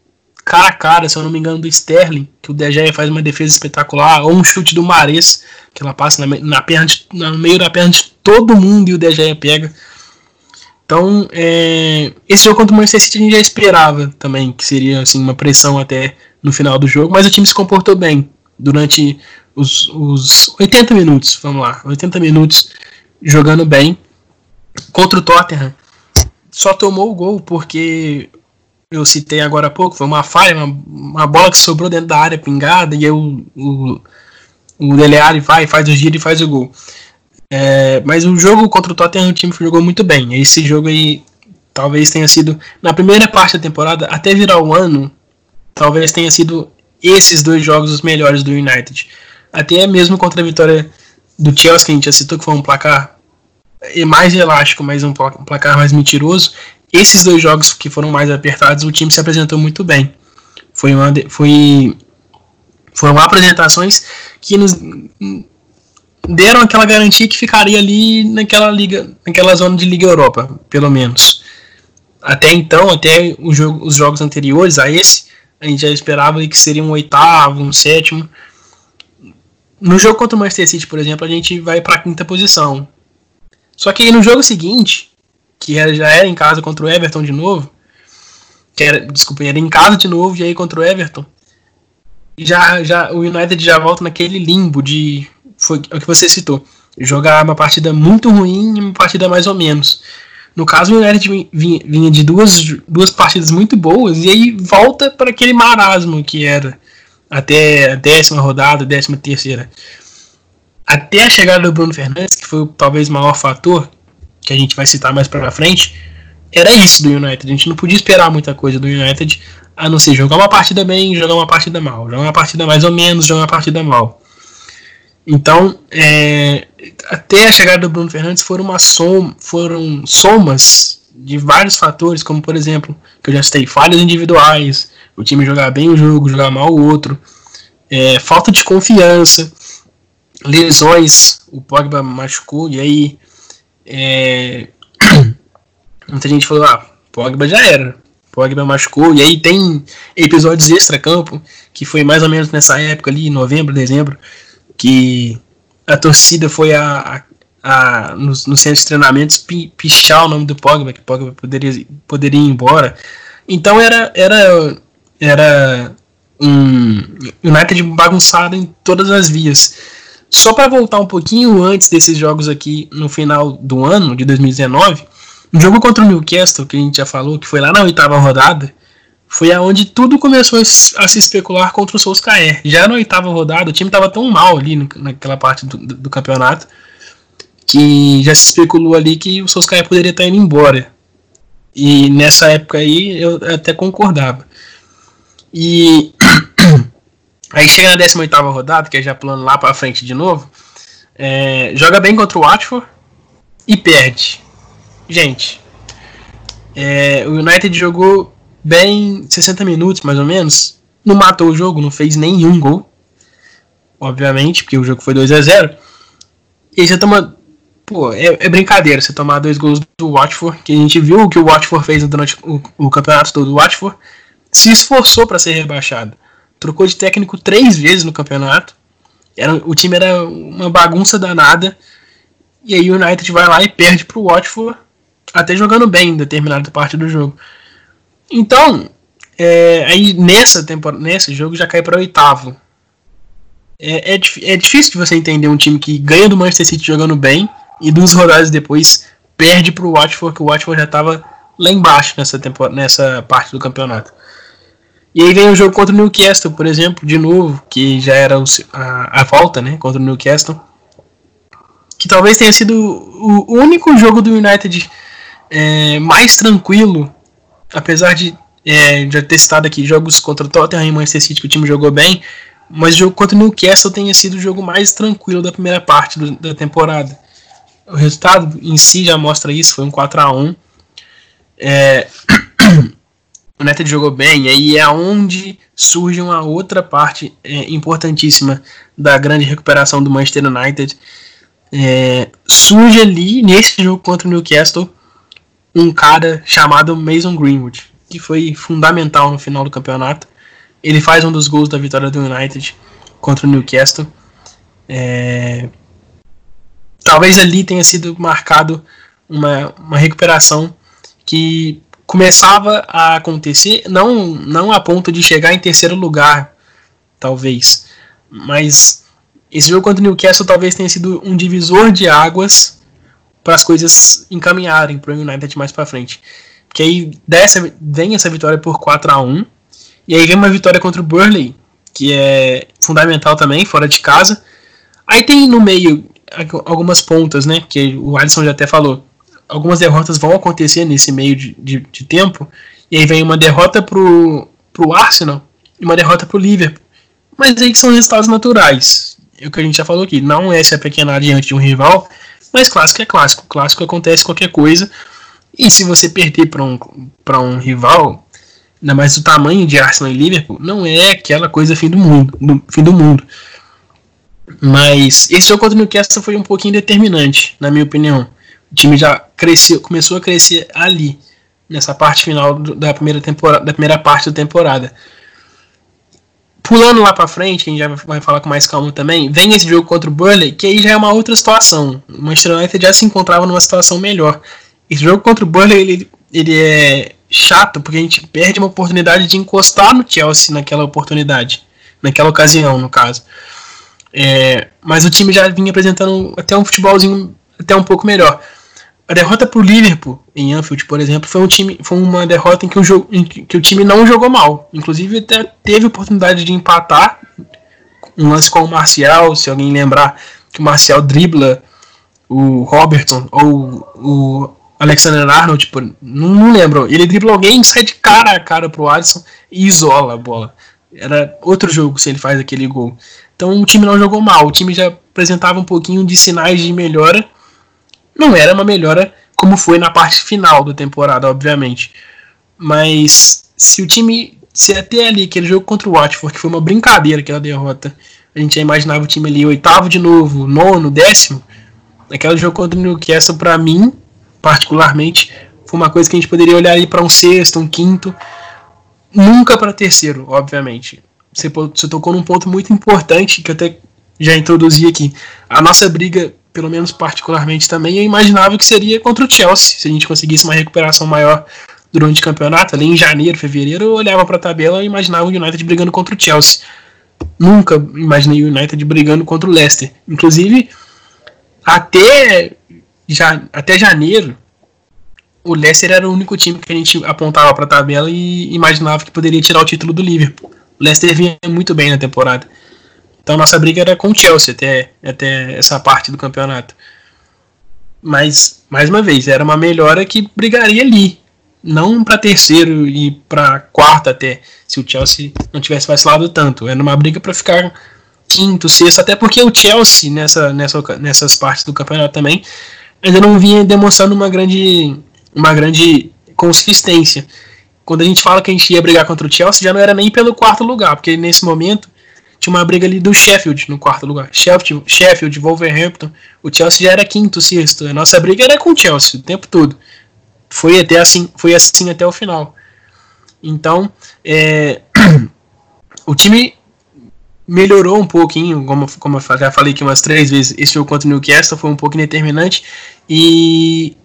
B: cara a cara, se eu não me engano, do Sterling, que o Gea faz uma defesa espetacular, ou um chute do Mares, que ela passa na, na perna de, no meio da perna de todo mundo e o Gea pega. Então, é, esse jogo contra o Manchester City a gente já esperava também que seria assim, uma pressão até no final do jogo, mas o time se comportou bem durante os, os 80 minutos, vamos lá, 80 minutos jogando bem. Contra o Tottenham, só tomou o gol porque eu citei agora há pouco, foi uma falha, uma, uma bola que sobrou dentro da área pingada, e aí o, o, o vai, faz o giro e faz o gol. É, mas o jogo contra o Tottenham o time jogou muito bem. Esse jogo aí talvez tenha sido, na primeira parte da temporada, até virar o ano, talvez tenha sido esses dois jogos os melhores do United. Até mesmo contra a vitória do Chelsea, que a gente já citou, que foi um placar mais elástico, mas um placar mais mentiroso. Esses dois jogos que foram mais apertados, o time se apresentou muito bem. Foi uma, foi, foram apresentações que nos deram aquela garantia que ficaria ali naquela liga, naquela zona de Liga Europa, pelo menos. Até então, até jogo, os jogos anteriores a esse, a gente já esperava que seria um oitavo, um sétimo. No jogo contra o Manchester City, por exemplo, a gente vai para a quinta posição. Só que no jogo seguinte, que já era em casa contra o Everton de novo, que era, desculpa, era em casa de novo e aí contra o Everton, já, já o United já volta naquele limbo de foi o que você citou. Jogar uma partida muito ruim e uma partida mais ou menos. No caso, o United vinha, de duas, duas partidas muito boas e aí volta para aquele marasmo que era até a décima rodada, décima terceira. Até a chegada do Bruno Fernandes, que foi talvez o maior fator, que a gente vai citar mais para frente, era isso do United. A gente não podia esperar muita coisa do United, a não ser jogar uma partida bem, jogar uma partida mal, jogar uma partida mais ou menos, jogar uma partida mal. Então, é, até a chegada do Bruno Fernandes foram, uma som, foram somas de vários fatores, como por exemplo, que eu já citei, falhas individuais, o time jogar bem o jogo, jogar mal o outro, é, falta de confiança, lesões, o Pogba machucou, e aí é, <clears throat> muita gente falou, ah, Pogba já era, Pogba machucou, e aí tem episódios extra-campo, que foi mais ou menos nessa época ali, novembro, dezembro, que a torcida foi a, a, a no, no centro de treinamentos pi, pichar o nome do Pogba, que Pogba poderia, poderia ir embora. Então era, era, era um United bagunçado em todas as vias. Só para voltar um pouquinho antes desses jogos aqui no final do ano de 2019, o jogo contra o Newcastle, que a gente já falou, que foi lá na oitava rodada, foi aonde tudo começou a se especular contra o Solskjaer. Já na oitava rodada, o time estava tão mal ali naquela parte do, do, campeonato que já se especulou ali que o Solskjaer poderia estar indo embora. E nessa época aí eu até concordava. E <clears throat> aí chega na 18 rodada, que é já pulando lá para frente de novo, é, joga bem contra o Watford e perde. Gente, é, o United jogou bem 60 minutos mais ou menos, não matou o jogo, não fez nenhum gol, obviamente, porque o jogo foi 2 a 0 E aí você toma. Pô, é, é, brincadeira você tomar dois gols do Watford, que a gente viu o que o Watford fez durante o, o campeonato todo. O Watford se esforçou para ser rebaixado. Trocou de técnico três vezes no campeonato. Era, o time era uma bagunça danada. E aí o United vai lá e perde pro Watford, até jogando bem em determinada parte do jogo. Então, é, aí nessa temporada, nesse jogo já cai para oitavo. É, é, é, difícil de você entender um time que ganha do Manchester City jogando bem e duas rodadas depois perde pro Watford, que o Watford já estava lá embaixo nessa, temporada, nessa parte do campeonato. E aí vem o jogo contra o Newcastle, por exemplo, de novo, que já era a, a volta né, contra o Newcastle. Que talvez tenha sido o único jogo do United é, mais tranquilo, apesar de é, já ter citado aqui jogos contra o Tottenham e Manchester City que o time jogou bem, mas o jogo contra o Newcastle tenha sido o jogo mais tranquilo da primeira parte do, da temporada. O resultado em si já mostra isso, foi um 4 a 1 é, <coughs> O United jogou bem, e aí é onde surge uma outra parte é, importantíssima da grande recuperação do Manchester United. É, surge ali, nesse jogo contra o Newcastle, um cara chamado Mason Greenwood, que foi fundamental no final do campeonato. Ele faz um dos gols da vitória do United contra o Newcastle. É... Talvez ali tenha sido marcado uma, uma recuperação que começava a acontecer, não, não a ponto de chegar em terceiro lugar, talvez, mas esse jogo contra o Newcastle talvez tenha sido um divisor de águas para as coisas encaminharem para o United mais para frente. Porque aí dessa, vem essa vitória por 4 a 1 e aí vem uma vitória contra o Burley, que é fundamental também, fora de casa. Aí tem no meio algumas pontas, né? Que o Alisson já até falou. Algumas derrotas vão acontecer nesse meio de, de, de tempo. E aí vem uma derrota pro, pro Arsenal e uma derrota pro Liverpool. Mas aí que são resultados naturais. É o que a gente já falou aqui. Não é se apequenar diante de um rival, mas clássico é clássico. Clássico acontece qualquer coisa. E se você perder para um, um rival, ainda mais do tamanho de Arsenal e Liverpool, não é aquela coisa fim do mundo. Do, fim do mundo. Mas esse jogo contra o Newcastle foi um pouquinho determinante, na minha opinião. O time já cresceu, começou a crescer ali, nessa parte final da primeira temporada, da primeira parte da temporada. Pulando lá para frente, que a gente já vai falar com mais calma também, vem esse jogo contra o Burley, que aí já é uma outra situação. O Manchester United já se encontrava numa situação melhor. Esse jogo contra o Burley, ele, ele é chato, porque a gente perde uma oportunidade de encostar no Chelsea naquela oportunidade. Naquela ocasião, no caso. É, mas o time já vinha apresentando até um futebolzinho até um pouco melhor. A derrota para o Liverpool em Anfield, por exemplo, foi um time, foi uma derrota em que o, jogo, que o time não jogou mal. Inclusive até teve oportunidade de empatar. Um lance com o Marcial, se alguém lembrar que o Marcial dribla o Robertson ou o Alexander Arnold, tipo, não, não lembro. Ele dribla alguém, sai de cara a cara pro Alisson e isola a bola. Era outro jogo se ele faz aquele gol. Então o time não jogou mal, o time já apresentava um pouquinho de sinais de melhora não era uma melhora como foi na parte final da temporada, obviamente. Mas se o time. Se até ali aquele jogo contra o Watford, que foi uma brincadeira aquela derrota, a gente já imaginava o time ali oitavo de novo, nono, décimo. Aquele jogo contra o Newcastle, para mim, particularmente, foi uma coisa que a gente poderia olhar aí para um sexto, um quinto, nunca para terceiro, obviamente. Você, você tocou num ponto muito importante que eu até já introduzi aqui. A nossa briga pelo menos particularmente também, eu imaginava que seria contra o Chelsea, se a gente conseguisse uma recuperação maior durante o campeonato, ali em janeiro, fevereiro, eu olhava para a tabela e imaginava o United brigando contra o Chelsea. Nunca imaginei o United brigando contra o Leicester. Inclusive, até, já, até janeiro, o Leicester era o único time que a gente apontava para a tabela e imaginava que poderia tirar o título do Liverpool. O Leicester vinha muito bem na temporada. Então nossa briga era com o Chelsea até, até essa parte do campeonato. Mas, mais uma vez, era uma melhora que brigaria ali. Não para terceiro e para quarto até, se o Chelsea não tivesse vacilado tanto. Era uma briga para ficar quinto, sexto, até porque o Chelsea, nessa, nessa, nessas partes do campeonato também, ainda não vinha demonstrando uma grande, uma grande consistência. Quando a gente fala que a gente ia brigar contra o Chelsea, já não era nem pelo quarto lugar, porque nesse momento tinha uma briga ali do Sheffield no quarto lugar. Sheffield, Sheffield Wolverhampton, o Chelsea já era quinto, sexto. A nossa briga era com o Chelsea o tempo todo. Foi até assim, foi assim até o final. Então, é, <clears throat> o time melhorou um pouquinho, como, como eu já falei aqui umas três vezes, esse jogo contra o Newcastle foi um pouco indeterminante e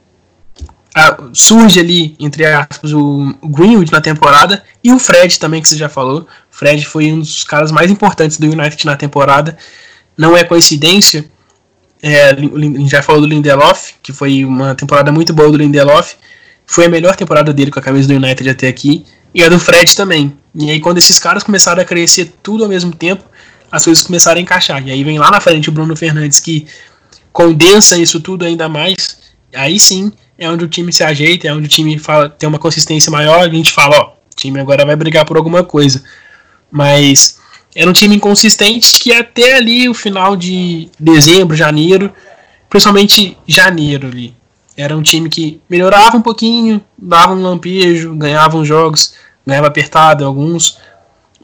B: a, surge ali, entre aspas, o Greenwood na temporada e o Fred também, que você já falou. Fred foi um dos caras mais importantes do United na temporada. Não é coincidência, é, já falou do Lindelof, que foi uma temporada muito boa do Lindelof. Foi a melhor temporada dele com a camisa do United até aqui. E a do Fred também. E aí, quando esses caras começaram a crescer tudo ao mesmo tempo, as coisas começaram a encaixar. E aí vem lá na frente o Bruno Fernandes que condensa isso tudo ainda mais. Aí sim é onde o time se ajeita, é onde o time fala, tem uma consistência maior. A gente fala: ó, o time agora vai brigar por alguma coisa. Mas era um time inconsistente que até ali o final de dezembro, janeiro, principalmente janeiro ali, era um time que melhorava um pouquinho, dava um lampejo, ganhava uns jogos, ganhava apertado alguns,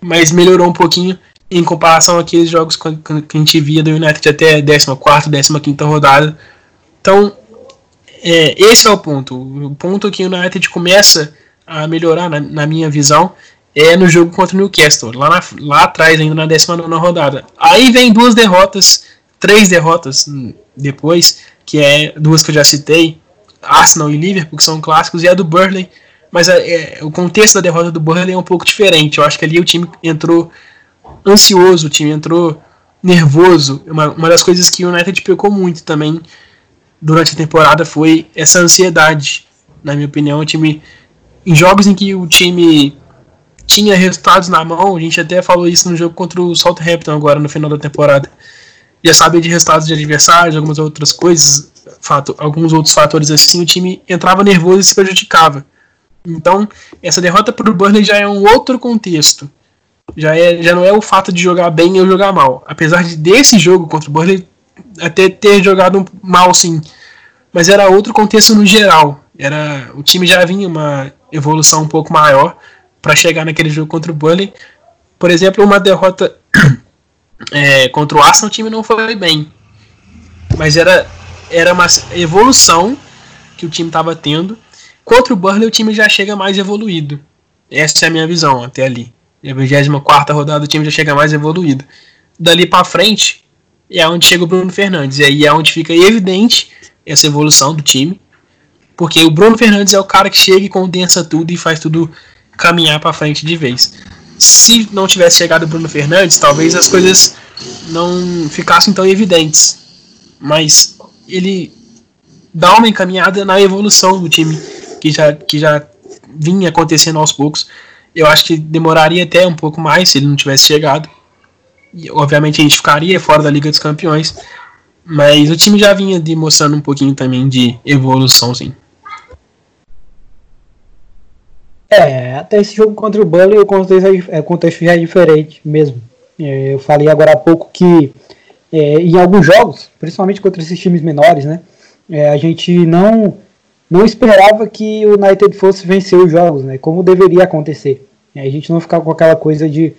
B: mas melhorou um pouquinho em comparação àqueles jogos que a gente via do United até 14, 15 rodada. Então, é, esse é o ponto. O ponto que o United começa a melhorar, na, na minha visão, é no jogo contra o Newcastle, lá, na, lá atrás, ainda na 19 rodada. Aí vem duas derrotas, três derrotas depois, que é duas que eu já citei, Arsenal e Liverpool, que são clássicos, e a do Burnley. Mas é, é, o contexto da derrota do Burnley é um pouco diferente. Eu acho que ali o time entrou ansioso, o time entrou nervoso. Uma, uma das coisas que o United pecou muito também durante a temporada foi essa ansiedade. Na minha opinião, o time. Em jogos em que o time tinha resultados na mão, a gente até falou isso no jogo contra o Southampton agora no final da temporada. Já sabia de resultados de adversários, algumas outras coisas, fato, alguns outros fatores assim, o time entrava nervoso e se prejudicava. Então, essa derrota para o Burnley já é um outro contexto já, é, já não é o fato de jogar bem ou jogar mal. Apesar de desse jogo contra o Burnley até ter jogado mal sim, mas era outro contexto no geral. Era o time já vinha uma evolução um pouco maior para chegar naquele jogo contra o Burnley. Por exemplo, uma derrota <clears throat> é, contra o Arsenal, o time não foi bem, mas era era uma evolução que o time estava tendo. Contra o Burnley, o time já chega mais evoluído. Essa é a minha visão até ali. E a 24 rodada o time já chega mais evoluído. Dali para frente é onde chega o Bruno Fernandes. E aí é onde fica evidente essa evolução do time. Porque o Bruno Fernandes é o cara que chega e condensa tudo e faz tudo caminhar para frente de vez. Se não tivesse chegado o Bruno Fernandes, talvez as coisas não ficassem tão evidentes. Mas ele dá uma encaminhada na evolução do time que já, que já vinha acontecendo aos poucos eu acho que demoraria até um pouco mais se ele não tivesse chegado. E, obviamente a gente ficaria fora da Liga dos Campeões. Mas o time já vinha demonstrando um pouquinho também de evolução, sim.
A: É, até esse jogo contra o Burnley o contexto, é, o contexto já é diferente mesmo. É, eu falei agora há pouco que é, em alguns jogos, principalmente contra esses times menores, né, é, a gente não não esperava que o United fosse vencer os jogos, né? Como deveria acontecer. A gente não ficar com aquela coisa de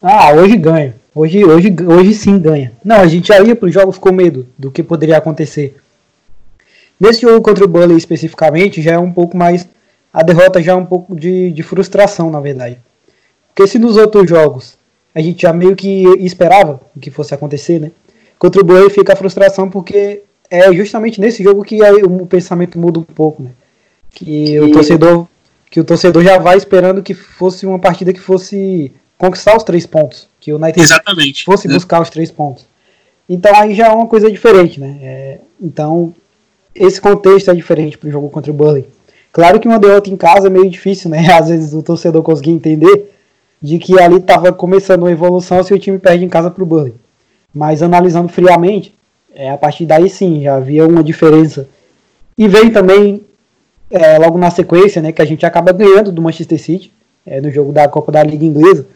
A: ah, hoje ganha. Hoje, hoje, hoje sim ganha. Não, a gente já ia para os jogos com medo do que poderia acontecer. Nesse jogo contra o Burnley especificamente, já é um pouco mais. A derrota já é um pouco de, de frustração, na verdade. Porque se nos outros jogos a gente já meio que esperava o que fosse acontecer, né? Contra o Burnley fica a frustração porque é justamente nesse jogo que aí o pensamento muda um pouco, né? Que, que, o torcedor que o torcedor já vai esperando que fosse uma partida que fosse conquistar os três pontos, que o United
B: Exatamente.
A: fosse buscar os três pontos. Então aí já é uma coisa diferente, né? É, então esse contexto é diferente para o jogo contra o Burnley. Claro que uma derrota em casa é meio difícil, né? <laughs> Às vezes o torcedor conseguir entender de que ali estava começando uma evolução se o time perde em casa para o Burnley. Mas analisando friamente, é, a partir daí sim, já havia uma diferença E vem também, é, logo na sequência, né, que a gente acaba ganhando do Manchester City, é, no jogo da Copa da Liga Inglesa,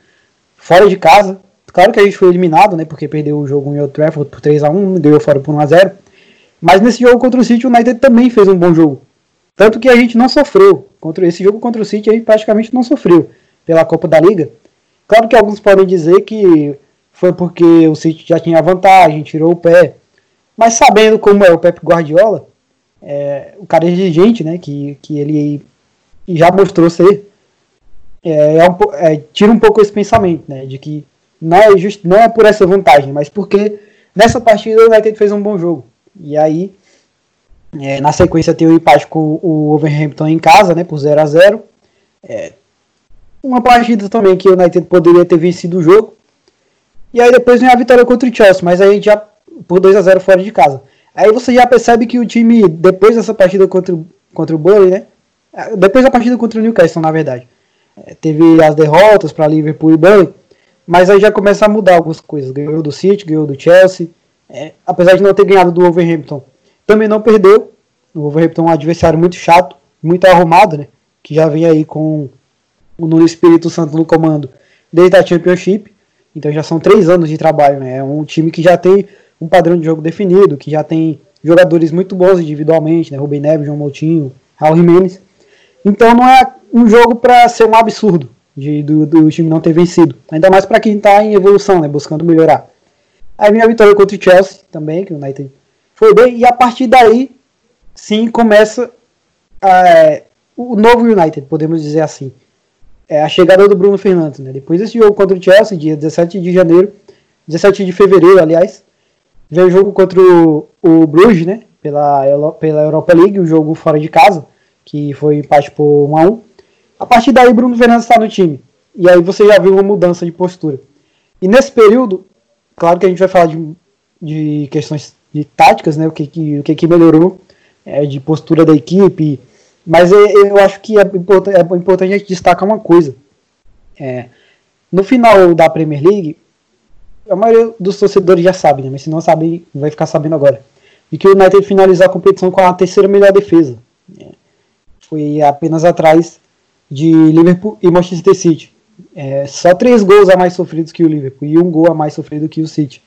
A: fora de casa. Claro que a gente foi eliminado, né, porque perdeu o jogo em Old Trafford por 3 a 1 ganhou fora por 1 a 0 Mas nesse jogo contra o City, o United também fez um bom jogo. Tanto que a gente não sofreu. Contra esse jogo contra o City, a gente praticamente não sofreu pela Copa da Liga. Claro que alguns podem dizer que foi porque o City já tinha vantagem, tirou o pé. Mas sabendo como é o Pep Guardiola, é, o cara é exigente, né? Que, que ele já mostrou ser. É, é, um, é, tira um pouco esse pensamento, né? De que não é, just, não é por essa vantagem, mas porque nessa partida o United fez um bom jogo. E aí, é, na sequência, tem o empate com o Overhampton em casa, né? Por 0 a 0 é, Uma partida também que o United poderia ter vencido o jogo. E aí depois vem a vitória contra o Chelsea, mas aí já por 2 a 0 fora de casa. Aí você já percebe que o time, depois dessa partida contra, contra o Burnley, né? Depois da partida contra o Newcastle, na verdade. É, teve as derrotas para Liverpool e Burnley, mas aí já começa a mudar algumas coisas. Ganhou do City, ganhou do Chelsea. É, apesar de não ter ganhado do Wolverhampton, também não perdeu. O Wolverhampton é um adversário muito chato, muito arrumado, né? Que já vem aí com o Nuno Espírito Santo no comando desde a Championship. Então já são três anos de trabalho, né? É um time que já tem um padrão de jogo definido, que já tem jogadores muito bons individualmente, né? Rubem Neves, João Moutinho, Raul Jimenez. Então não é um jogo para ser um absurdo de, do, do, time não ter vencido. Ainda mais para quem está em evolução, né? Buscando melhorar. Aí vem a vitória contra o Chelsea também, que o United foi bem. E a partir daí, sim, começa é, o novo United, podemos dizer assim é a chegada do Bruno Fernandes. Né? Depois desse jogo contra o Chelsea, dia 17 de janeiro, 17 de fevereiro, aliás, veio o jogo contra o, o Bruges, né? Pela, pela Europa League, o jogo fora de casa, que foi empate por 1 a 1 A partir daí, Bruno Fernandes está no time. E aí você já viu uma mudança de postura. E nesse período, claro que a gente vai falar de, de questões de táticas, né? O que, que, o que, que melhorou, é, de postura da equipe, mas eu acho que é importante, é importante a gente destacar uma coisa. É, no final da Premier League, a maioria dos torcedores já sabe, né? mas se não sabe, vai ficar sabendo agora. E que o United finalizou a competição com a terceira melhor defesa. É, foi apenas atrás de Liverpool e Manchester City. É, só três gols a mais sofridos que o Liverpool e um gol a mais sofrido que o City.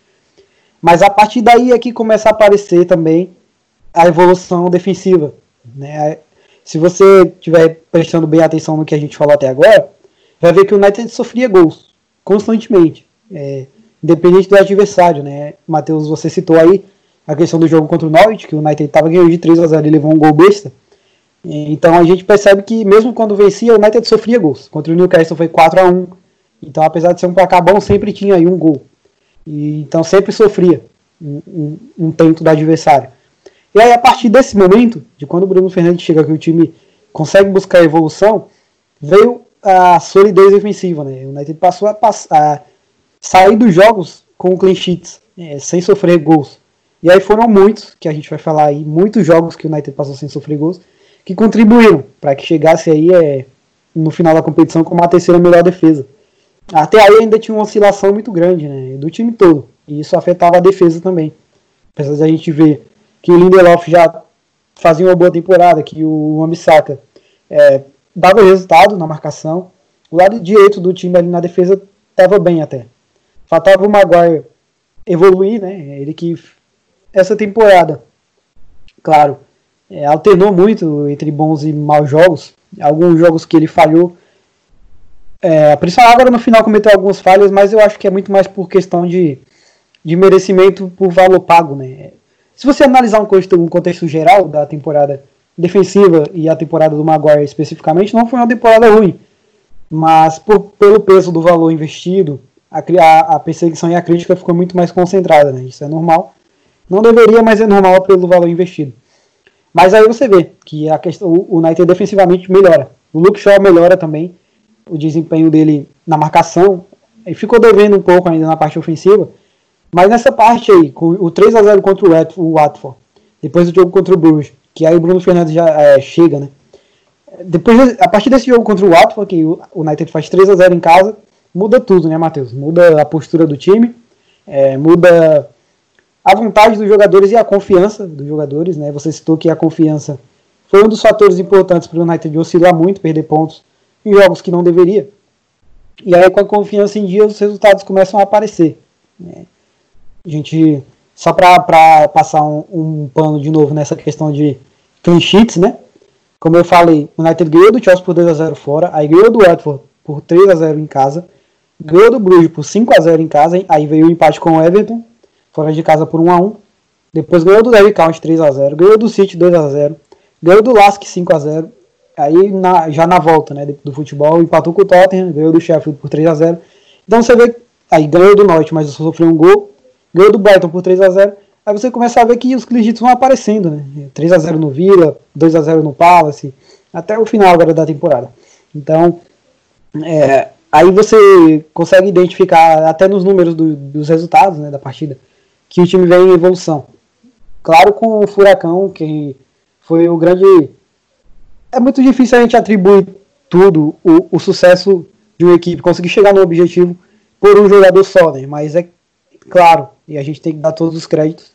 A: Mas a partir daí é que começa a aparecer também a evolução defensiva. Né? Se você estiver prestando bem atenção no que a gente falou até agora, vai ver que o United sofria gols constantemente, é, independente do adversário, né? Matheus, você citou aí a questão do jogo contra o Norwich, que o United estava ganhando de 3 a 0 e levou um gol besta. Então a gente percebe que mesmo quando vencia, o United sofria gols. Contra o Newcastle foi 4 a 1 Então, apesar de ser um placar bom, sempre tinha aí um gol. E, então sempre sofria um, um, um tento do adversário. E aí, a partir desse momento, de quando o Bruno Fernandes chega que o time consegue buscar evolução, veio a solidez defensiva. Né? O United passou a, a sair dos jogos com clean sheets, é, sem sofrer gols. E aí foram muitos, que a gente vai falar aí, muitos jogos que o United passou sem sofrer gols, que contribuíram para que chegasse aí é, no final da competição como a terceira melhor defesa. Até aí ainda tinha uma oscilação muito grande né, do time todo, e isso afetava a defesa também. Apesar de a gente ver que o Lindelof já fazia uma boa temporada, que o Wambisaka é, dava resultado na marcação. O lado direito do time ali na defesa estava bem até. Faltava o Maguire evoluir, né? Ele que essa temporada, claro, é, alternou muito entre bons e maus jogos. Alguns jogos que ele falhou. É, principalmente agora no final cometeu algumas falhas, mas eu acho que é muito mais por questão de, de merecimento por valor pago, né? Se você analisar um contexto, um contexto geral da temporada defensiva e a temporada do Maguire especificamente, não foi uma temporada ruim. Mas por, pelo peso do valor investido, a, a, perseguição e a crítica ficou muito mais concentrada. Né? Isso é normal. Não deveria, mas é normal pelo valor investido. Mas aí você vê que a questão, o United defensivamente melhora. O Luke Shaw melhora também o desempenho dele na marcação. Ele ficou devendo um pouco ainda na parte ofensiva, mas nessa parte aí, com o 3 a 0 contra o Watford, depois do jogo contra o Bruges, que aí o Bruno Fernandes já é, chega, né? Depois, a partir desse jogo contra o Watford, que o United faz 3 a 0 em casa, muda tudo, né, Matheus? Muda a postura do time, é, muda a vontade dos jogadores e a confiança dos jogadores, né? Você citou que a confiança foi um dos fatores importantes para o United oscilar muito, perder pontos em jogos que não deveria. E aí, com a confiança em dia, os resultados começam a aparecer. Né? A gente, só para passar um, um, pano de novo nessa questão de clean sheets, né? Como eu falei, o United ganhou do Chelsea por 2x0 fora, aí ganhou do Watford por 3x0 em casa, ganhou do Bruges por 5x0 em casa, aí veio o empate com o Everton, fora de casa por 1x1, depois ganhou do Derby County 3x0, ganhou do City 2x0, ganhou do Lask 5x0, aí na, já na volta né, do futebol, empatou com o Tottenham, ganhou do Sheffield por 3x0. Então você vê, aí ganhou do Norte, mas sofreu um gol, ganhou do Brighton por 3x0. Aí você começa a ver que os clean vão aparecendo, né? 3x0 no Villa, 2x0 no Palace, até o final agora da temporada. Então, é, aí você consegue identificar até nos números do, dos resultados né, da partida que o time vem em evolução. Claro, com o Furacão, que foi o grande. É muito difícil a gente atribuir tudo, o, o sucesso de uma equipe, conseguir chegar no objetivo por um jogador só, né? Mas é claro, e a gente tem que dar todos os créditos,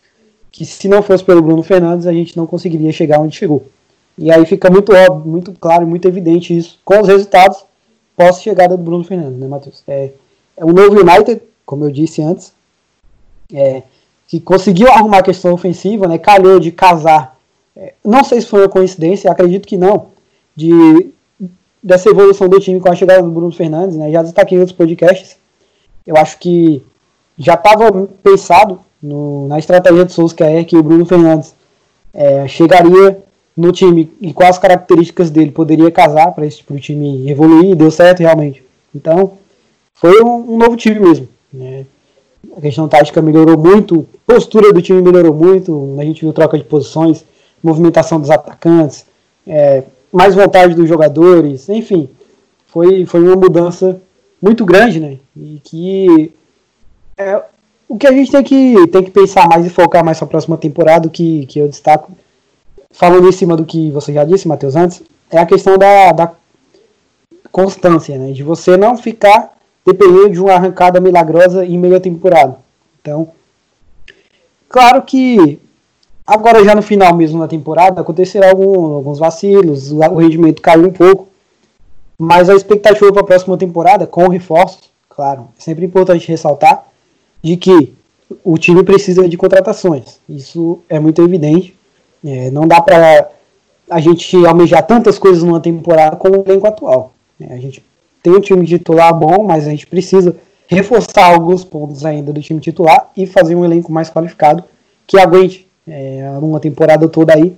A: que se não fosse pelo Bruno Fernandes, a gente não conseguiria chegar onde chegou. E aí fica muito óbvio, muito claro, muito evidente isso, com os resultados pós-chegada do Bruno Fernandes, né, Matheus? É, é um novo United, como eu disse antes, é, que conseguiu arrumar a questão ofensiva, né, calhou de casar, não sei se foi uma coincidência, acredito que não, de, dessa evolução do time com a chegada do Bruno Fernandes, né, já destaquei em outros podcasts, eu acho que já estava pensado no, na estratégia de Souza, que é que o Bruno Fernandes é, chegaria no time e quais características dele poderia casar para esse tipo time evoluir, e deu certo realmente. Então, foi um, um novo time mesmo. Né? A questão tática melhorou muito, postura do time melhorou muito, a gente viu troca de posições, movimentação dos atacantes, é, mais vontade dos jogadores, enfim, foi, foi uma mudança muito grande, né? E que é, o que a gente tem que, tem que pensar mais e focar mais para a próxima temporada, que, que eu destaco, falando em cima do que você já disse, Matheus, antes, é a questão da, da constância, né? De você não ficar dependendo de uma arrancada milagrosa em meia temporada. Então, claro que agora já no final mesmo da temporada acontecerá algum, alguns vacilos, o rendimento caiu um pouco, mas a expectativa para a próxima temporada, com reforços, claro, é sempre importante ressaltar, de que o time precisa de contratações. Isso é muito evidente. É, não dá para a gente almejar tantas coisas numa temporada como o elenco atual. É, a gente tem um time titular bom, mas a gente precisa reforçar alguns pontos ainda do time titular e fazer um elenco mais qualificado que aguente é, uma temporada toda aí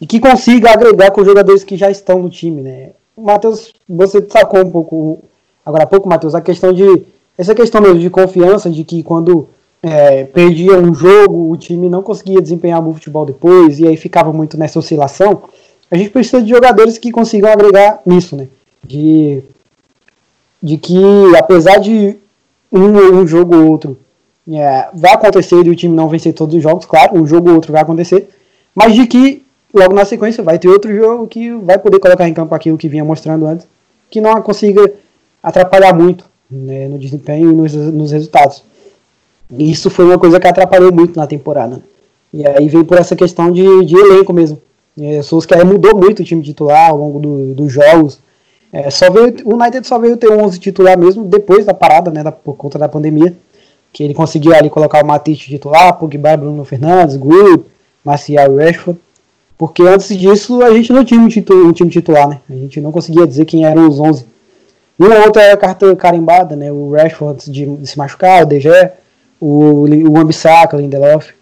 A: e que consiga agregar com os jogadores que já estão no time, né? Matheus, você sacou um pouco agora há pouco, Matheus, a questão de essa questão mesmo de confiança, de que quando é, perdia um jogo, o time não conseguia desempenhar bom futebol depois, e aí ficava muito nessa oscilação, a gente precisa de jogadores que consigam agregar nisso, né? De, de que apesar de um, um jogo ou outro é, vai acontecer e o time não vencer todos os jogos, claro, um jogo ou outro vai acontecer, mas de que logo na sequência vai ter outro jogo que vai poder colocar em campo aquilo que vinha mostrando antes, que não consiga atrapalhar muito né, no desempenho e nos, nos resultados. E isso foi uma coisa que atrapalhou muito na temporada. E aí veio por essa questão de, de elenco mesmo. É, Solskjaer mudou muito o time titular ao longo do, dos jogos. É, só veio, o United só veio ter 11 titular mesmo depois da parada, né, da, por conta da pandemia. Que ele conseguiu ali colocar o Matite titular, Pogba, Bruno Fernandes, Will, Marcial e Rashford. Porque antes disso a gente não tinha um, um time titular, né? A gente não conseguia dizer quem eram os 11 e uma outra é a carta carimbada, né? O Rashford de, de se machucar, o DG, o, o Ambissaca, o Lindelof,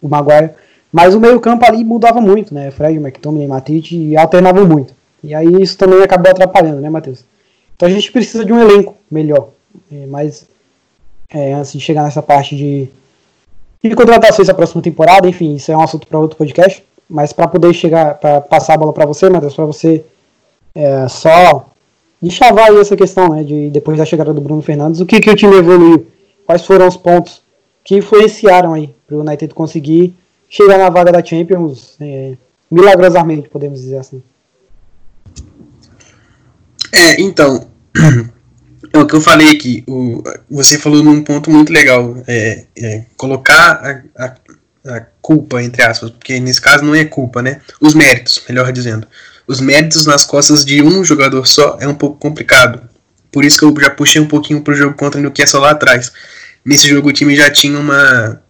A: o Maguire. Mas o meio campo ali mudava muito, né? Fred, McTominay Matite alternavam muito. E aí isso também acabou atrapalhando, né, Matheus? Então a gente precisa de um elenco melhor. É, mas é, antes de chegar nessa parte de, de contratações da próxima temporada, enfim, isso é um assunto para outro podcast. Mas para poder chegar, para passar a bola para você, Matheus, para você é, só de chavar aí essa questão, né, de depois da chegada do Bruno Fernandes, o que, que o time evoluiu, quais foram os pontos que influenciaram aí para o United conseguir chegar na vaga da Champions é, milagrosamente, podemos dizer assim.
B: É, então, <clears throat> É o que eu falei aqui. O, você falou num ponto muito legal. É, é colocar a, a, a, culpa, entre aspas, porque nesse caso não é culpa, né? Os méritos, melhor dizendo. Os méritos nas costas de um jogador só é um pouco complicado. Por isso que eu já puxei um pouquinho pro jogo contra o Newcastle lá atrás. Nesse jogo o time já tinha uma.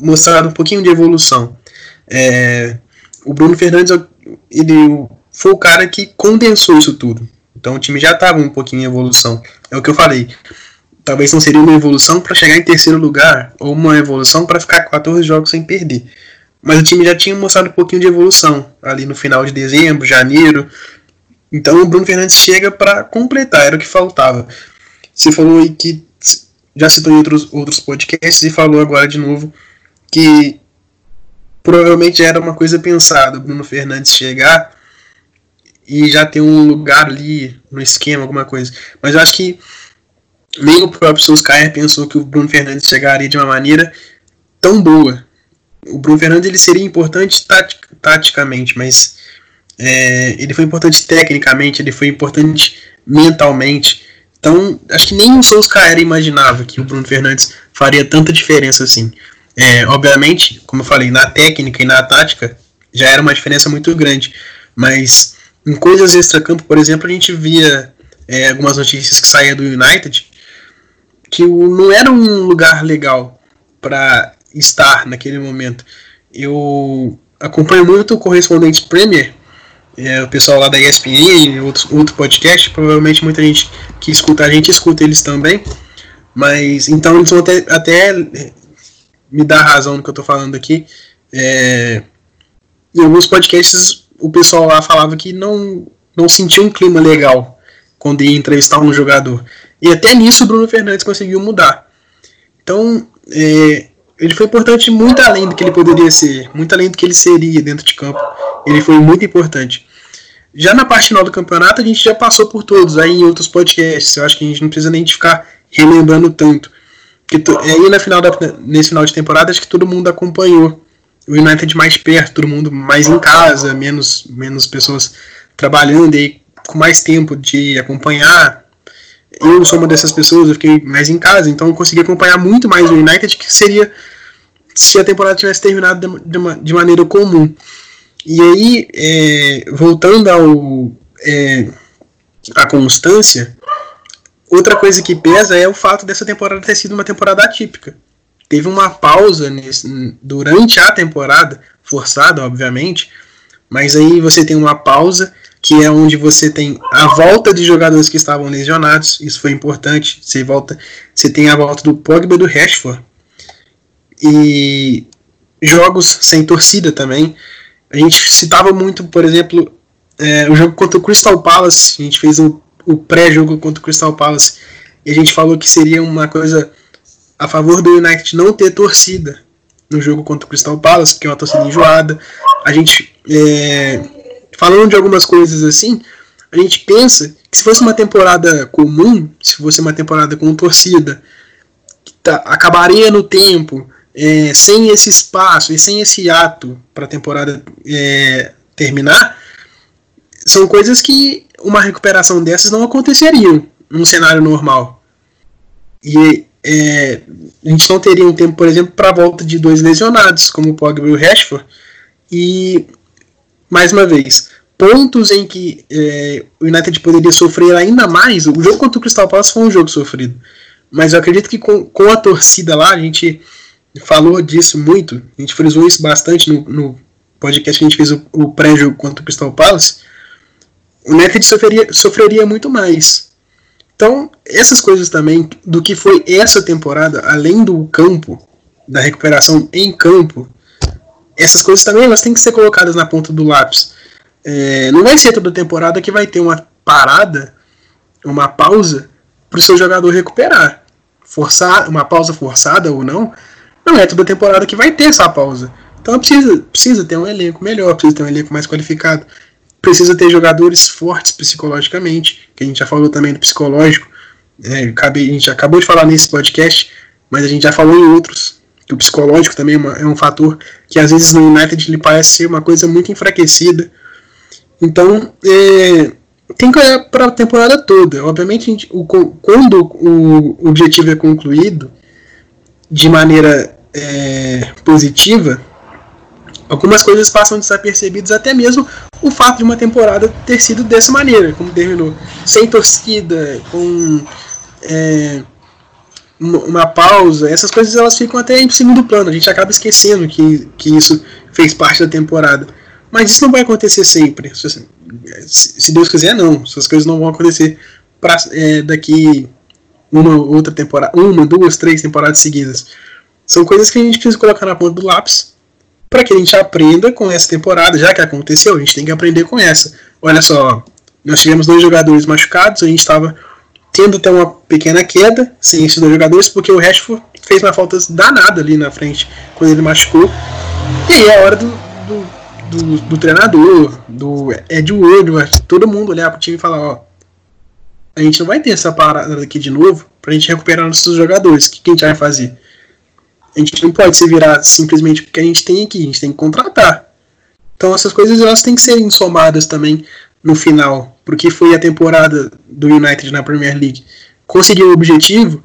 B: mostrado um pouquinho de evolução. É, o Bruno Fernandes ele foi o cara que condensou isso tudo. Então o time já estava um pouquinho em evolução. É o que eu falei. Talvez não seria uma evolução para chegar em terceiro lugar, ou uma evolução para ficar 14 jogos sem perder. Mas o time já tinha mostrado um pouquinho de evolução ali no final de dezembro, janeiro. Então o Bruno Fernandes chega para completar, era o que faltava. Você falou aí que já citou em outros, outros podcasts e falou agora de novo que provavelmente era uma coisa pensada, Bruno Fernandes chegar e já ter um lugar ali no esquema, alguma coisa. Mas eu acho que nem o próprio Solskjaer pensou que o Bruno Fernandes chegaria de uma maneira tão boa. O Bruno Fernandes ele seria importante tatic, taticamente, mas é, ele foi importante tecnicamente, ele foi importante mentalmente. Então, acho que nem o Solskjaer imaginava que o Bruno Fernandes faria tanta diferença assim. É, obviamente, como eu falei, na técnica e na tática já era uma diferença muito grande, mas em coisas extra-campo, por exemplo, a gente via é, algumas notícias que saíam do United que o, não era um lugar legal para estar naquele momento. Eu acompanho muito o Correspondentes Premier, é, o pessoal lá da ESPN, outro, outro podcast, provavelmente muita gente que escuta a gente escuta eles também, mas então eles vão até, até me dar razão no que eu estou falando aqui. É, em alguns podcasts o pessoal lá falava que não, não sentia um clima legal quando ia entrevistar um jogador. E até nisso o Bruno Fernandes conseguiu mudar. Então, é, ele foi importante muito além do que ele poderia ser, muito além do que ele seria dentro de campo. Ele foi muito importante. Já na parte final do campeonato, a gente já passou por todos aí em outros podcasts. Eu acho que a gente não precisa nem ficar relembrando tanto. Porque aí na final da, nesse final de temporada, acho que todo mundo acompanhou o United mais perto, todo mundo mais em casa, menos, menos pessoas trabalhando e com mais tempo de acompanhar. Eu sou uma dessas pessoas, eu fiquei mais em casa, então eu consegui acompanhar muito mais o United, que seria se a temporada tivesse terminado de, uma, de maneira comum. E aí, é, voltando ao é, a constância, outra coisa que pesa é o fato dessa temporada ter sido uma temporada atípica teve uma pausa nesse, durante a temporada, forçada, obviamente, mas aí você tem uma pausa que é onde você tem a volta de jogadores que estavam lesionados, isso foi importante. Você volta, você tem a volta do Pogba e do Rashford e jogos sem torcida também. A gente citava muito, por exemplo, é, o jogo contra o Crystal Palace. A gente fez o, o pré-jogo contra o Crystal Palace e a gente falou que seria uma coisa a favor do United não ter torcida no jogo contra o Crystal Palace, porque é uma torcida enjoada. A gente, é, falando de algumas coisas assim, a gente pensa que se fosse uma temporada comum, se fosse uma temporada com torcida, tá, acabaria no tempo, é, sem esse espaço e sem esse ato para a temporada é, terminar, são coisas que uma recuperação dessas não aconteceriam num cenário normal. E é, a gente não teria um tempo, por exemplo, para a volta de dois lesionados, como o Pogba e o Rashford. E, mais uma vez, pontos em que é, o United poderia sofrer ainda mais. O jogo contra o Crystal Palace foi um jogo sofrido. Mas eu acredito que com, com a torcida lá, a gente falou disso muito, a gente frisou isso bastante no, no podcast que a gente fez o, o pré-jogo contra o Crystal Palace. O United sofreria, sofreria muito mais. Então, essas coisas também, do que foi essa temporada, além do campo, da recuperação em campo, essas coisas também elas têm que ser colocadas na ponta do lápis. É, não vai ser toda temporada que vai ter uma parada, uma pausa, para o seu jogador recuperar. Forçar, uma pausa forçada ou não, não é toda temporada que vai ter essa pausa. Então precisa, precisa ter um elenco melhor, precisa ter um elenco mais qualificado precisa ter jogadores fortes psicologicamente, que a gente já falou também do psicológico. É, a gente acabou de falar nesse podcast, mas a gente já falou em outros. Que o psicológico também é, uma, é um fator que às vezes no United ele parece ser uma coisa muito enfraquecida. Então, é, tem que olhar para a temporada toda. Obviamente, gente, o, quando o objetivo é concluído de maneira é, positiva, algumas coisas passam desapercebidas, até mesmo o fato de uma temporada ter sido dessa maneira, como terminou, sem torcida, com é, uma pausa, essas coisas elas ficam até em segundo plano, a gente acaba esquecendo que, que isso fez parte da temporada. Mas isso não vai acontecer sempre. Se Deus quiser, não. Essas coisas não vão acontecer pra, é, daqui uma outra temporada, uma, duas, três temporadas seguidas. São coisas que a gente precisa colocar na ponta do lápis para que a gente aprenda com essa temporada, já que aconteceu, a gente tem que aprender com essa. Olha só, nós tivemos dois jogadores machucados, a gente estava tendo até uma pequena queda sem esses dois jogadores, porque o Rashford fez uma falta danada ali na frente quando ele machucou. E aí é a hora do, do, do, do treinador, do Ed Woodward, todo mundo olhar pro time e falar, ó, a gente não vai ter essa parada aqui de novo pra gente recuperar nossos jogadores. O que, que a gente vai fazer? A gente não pode se virar simplesmente porque a gente tem aqui, a gente tem que contratar. Então essas coisas elas têm que ser somadas também no final, porque foi a temporada do United na Premier League. Conseguiu o objetivo,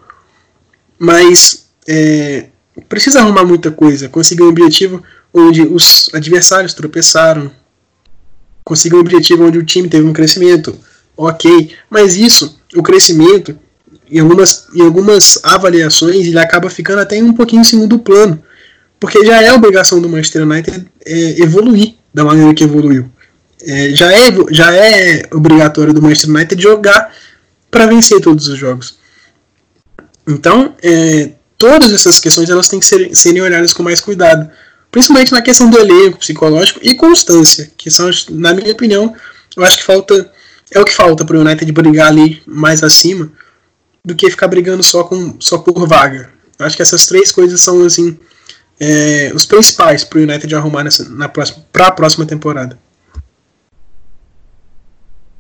B: mas é, precisa arrumar muita coisa. Conseguiu um objetivo onde os adversários tropeçaram. Conseguiu um objetivo onde o time teve um crescimento. Ok, mas isso, o crescimento, em algumas, em algumas avaliações, ele acaba ficando até um pouquinho em segundo plano. Porque já é obrigação do Manchester United é, evoluir da maneira que evoluiu. É, já, é, já é obrigatório do Manchester United jogar para vencer todos os jogos. Então, é, todas essas questões elas têm que ser, serem olhadas com mais cuidado. Principalmente na questão do elenco psicológico e constância, que são, na minha opinião, eu acho que falta. É o que falta para o United brigar ali mais acima do que ficar brigando só, com, só por vaga. Acho que essas três coisas são assim é, os principais para o United arrumar nessa, na próxima, para a próxima temporada.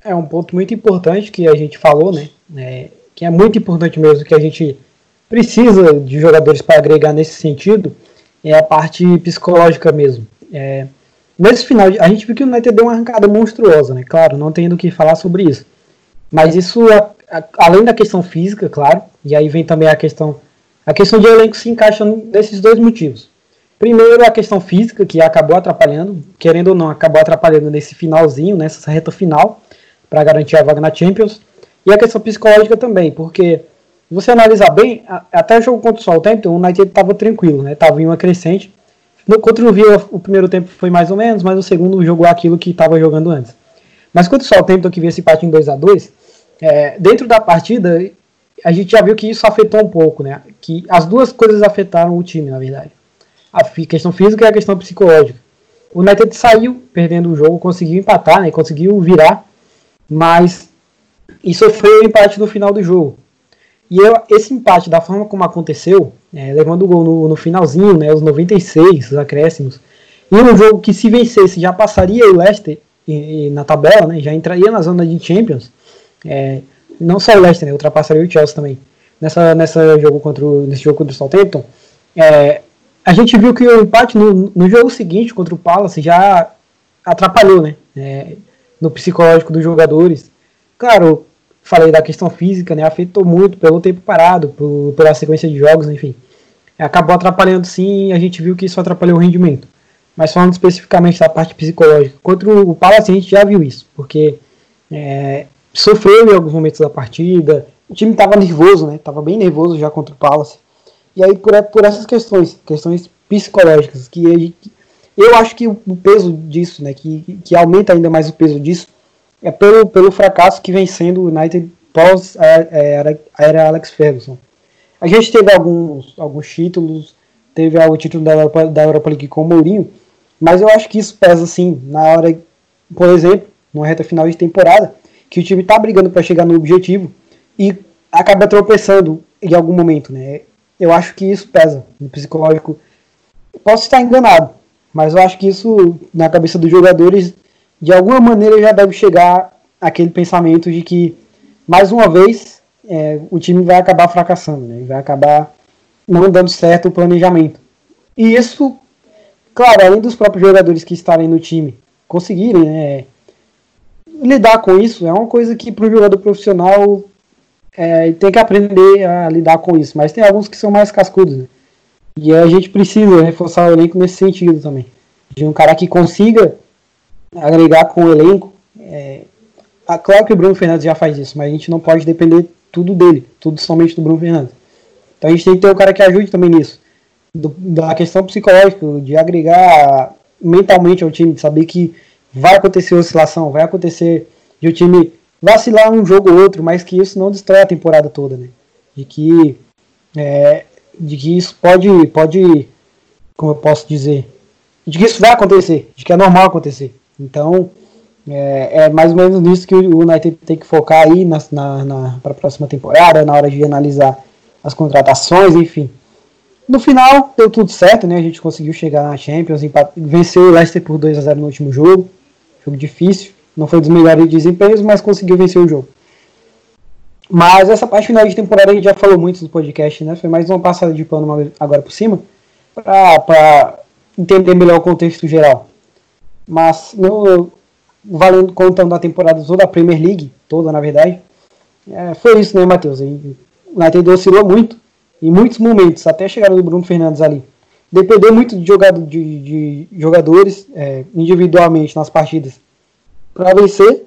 A: É um ponto muito importante que a gente falou, né? É, que é muito importante mesmo, que a gente precisa de jogadores para agregar nesse sentido, é a parte psicológica mesmo. É, nesse final, a gente viu que o United deu uma arrancada monstruosa, né? Claro, não tendo que falar sobre isso. Mas isso além da questão física, claro, e aí vem também a questão. A questão de elenco se encaixa nesses dois motivos. Primeiro, a questão física, que acabou atrapalhando, querendo ou não, acabou atrapalhando nesse finalzinho, nessa reta final, para garantir a vaga na Champions. E a questão psicológica também, porque você analisar bem, até o jogo contra o Southampton, o United estava tranquilo, né? Tava em uma crescente. No, contra o Villa, o primeiro tempo foi mais ou menos, mas o segundo jogou aquilo que estava jogando antes. Mas contra o Southampton, que vinha esse empate em 2 a 2 é, dentro da partida, a gente já viu que isso afetou um pouco, né? Que as duas coisas afetaram o time, na verdade. A questão física e a questão psicológica. O United saiu perdendo o jogo, conseguiu empatar, né? Conseguiu virar, mas isso foi o empate no final do jogo. E eu, esse empate, da forma como aconteceu, é, levando o gol no, no, finalzinho, né, os 96, os acréscimos, e um jogo que se vencesse já passaria o Leicester e, e na tabela, né, já entraria na zona de Champions, é, não só o Leicester, né, ultrapassaria o Chelsea também. Nessa, nessa jogo contra o, nesse jogo contra o Southampton, é, a gente viu que o empate no, no jogo seguinte contra o Palace já atrapalhou, né? É, no psicológico dos jogadores. Claro, falei da questão física, né? Afetou muito pelo tempo parado, por, pela sequência de jogos, enfim. Acabou atrapalhando sim, a gente viu que isso atrapalhou o rendimento. Mas falando especificamente da parte psicológica, contra o Palace a gente já viu isso, porque é, sofreu em alguns momentos da partida. O time estava nervoso, né? Estava bem nervoso já contra o Palace. E aí por, por essas questões, questões psicológicas, que eu acho que o peso disso, né? Que, que aumenta ainda mais o peso disso, é pelo, pelo fracasso que vem sendo o United pós era, era Alex Ferguson. A gente teve alguns, alguns títulos, teve o título da Europa, da Europa League com o Mourinho, mas eu acho que isso pesa assim na hora, por exemplo, numa reta final de temporada, que o time está brigando para chegar no objetivo e acaba tropeçando em algum momento, né? Eu acho que isso pesa no psicológico. Posso estar enganado, mas eu acho que isso na cabeça dos jogadores de alguma maneira já deve chegar aquele pensamento de que mais uma vez é, o time vai acabar fracassando, né? Vai acabar não dando certo o planejamento. E isso, claro, além dos próprios jogadores que estarem no time conseguirem né, lidar com isso é uma coisa que para o jogador profissional é, tem que aprender a lidar com isso. Mas tem alguns que são mais cascudos, né? E a gente precisa reforçar o elenco nesse sentido também. De um cara que consiga agregar com o elenco. É, claro que o Bruno Fernandes já faz isso, mas a gente não pode depender tudo dele, tudo somente do Bruno Fernandes. Então a gente tem que ter um cara que ajude também nisso. Do, da questão psicológica, de agregar mentalmente ao time, de saber que vai acontecer oscilação, vai acontecer de o time vacilar um jogo ou outro, mas que isso não destrói a temporada toda, né? De que, é, de que isso pode, pode, como eu posso dizer, de que isso vai acontecer, de que é normal acontecer. Então, é, é mais ou menos nisso que o United tem que focar aí na, na, na para a próxima temporada, na hora de analisar as contratações, enfim. No final, deu tudo certo, né? A gente conseguiu chegar na Champions, venceu o Leicester por 2 a 0 no último jogo. Jogo difícil, não foi dos melhores desempenhos, mas conseguiu vencer o jogo. Mas essa parte final de temporada a gente já falou muito no podcast, né? Foi mais uma passada de pano agora por cima, para entender melhor o contexto geral. Mas no, valendo contando a temporada toda, a Premier League toda, na verdade, é, foi isso, né, Matheus? O United oscilou muito, em muitos momentos, até a chegada do Bruno Fernandes ali. Dependeu muito de, jogado, de, de jogadores é, individualmente nas partidas para vencer,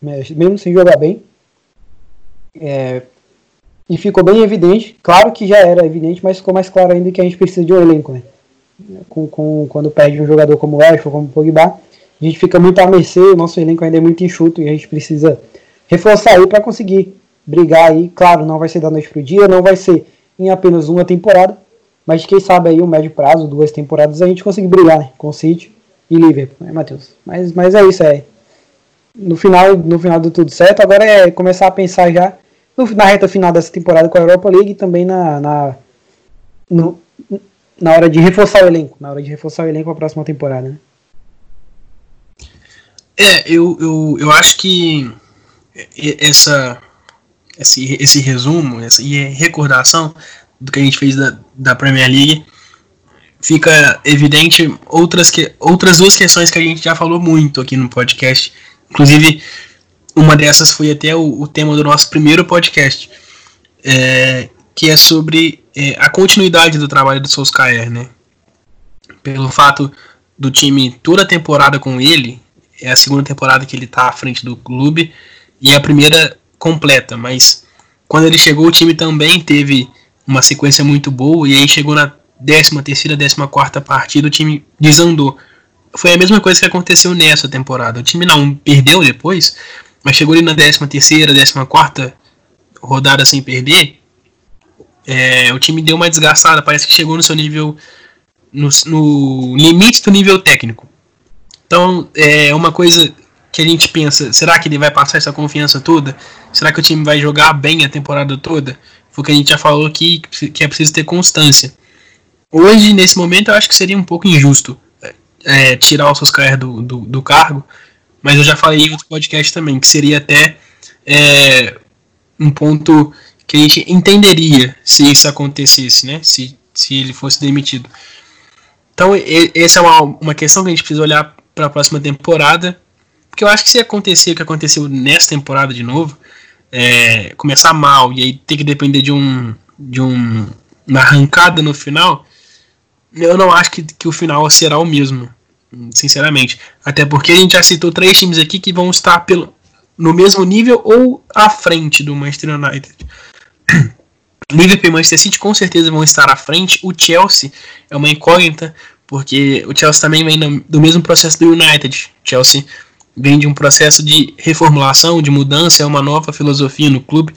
A: né, mesmo sem jogar bem. É, e ficou bem evidente, claro que já era evidente, mas ficou mais claro ainda que a gente precisa de um elenco, né? Com, com, quando perde um jogador como o Ashford, como o Pogba, a gente fica muito à mercê, o nosso elenco ainda é muito enxuto e a gente precisa reforçar aí para conseguir brigar aí. Claro, não vai ser da noite pro dia, não vai ser em apenas uma temporada, mas quem sabe aí o médio prazo, duas temporadas, a gente conseguir brigar, né? Com City e Liverpool, né, Matheus? Mas, mas é isso, é. No final, no final deu tudo certo, agora é começar a pensar já no, na reta final dessa temporada com a Europa League e também na, na, no, na hora de reforçar o elenco, na hora de reforçar o elenco para a próxima temporada, né?
B: É, eu, eu, eu acho que essa, esse, esse resumo essa, e recordação do que a gente fez da, da Premier League fica evidente outras, que, outras duas questões que a gente já falou muito aqui no podcast. Inclusive, uma dessas foi até o, o tema do nosso primeiro podcast, é, que é sobre é, a continuidade do trabalho do Solskjaer, né? Pelo fato do time toda a temporada com ele, é a segunda temporada que ele está à frente do clube e é a primeira completa, mas quando ele chegou o time também teve uma sequência muito boa e aí chegou na 13 terceira, 14 quarta partida o time desandou. Foi a mesma coisa que aconteceu nessa temporada. O time não perdeu depois, mas chegou ali na 13 terceira, 14 quarta rodada sem perder. É, o time deu uma desgastada, parece que chegou no seu nível no, no limite do nível técnico. Então, é uma coisa que a gente pensa, será que ele vai passar essa confiança toda? Será que o time vai jogar bem a temporada toda? Foi o que a gente já falou aqui, que é preciso ter constância. Hoje, nesse momento, eu acho que seria um pouco injusto é, tirar o Soscaer do, do, do, cargo, mas eu já falei em outro podcast também, que seria até é, um ponto que a gente entenderia se isso acontecesse, né? Se, se ele fosse demitido. Então, essa é uma, uma questão que a gente precisa olhar para a próxima temporada. Porque eu acho que se acontecer o que aconteceu nessa temporada de novo, é, começar mal e aí ter que depender de um de um, uma arrancada no final, eu não acho que, que o final será o mesmo, sinceramente. Até porque a gente já citou três times aqui que vão estar pelo, no mesmo nível ou à frente do Manchester United. <clears throat> Liverpool e Manchester City com certeza vão estar à frente. O Chelsea é uma incógnita, porque o Chelsea também vem do mesmo processo do United. Chelsea vem de um processo de reformulação, de mudança, é uma nova filosofia no clube,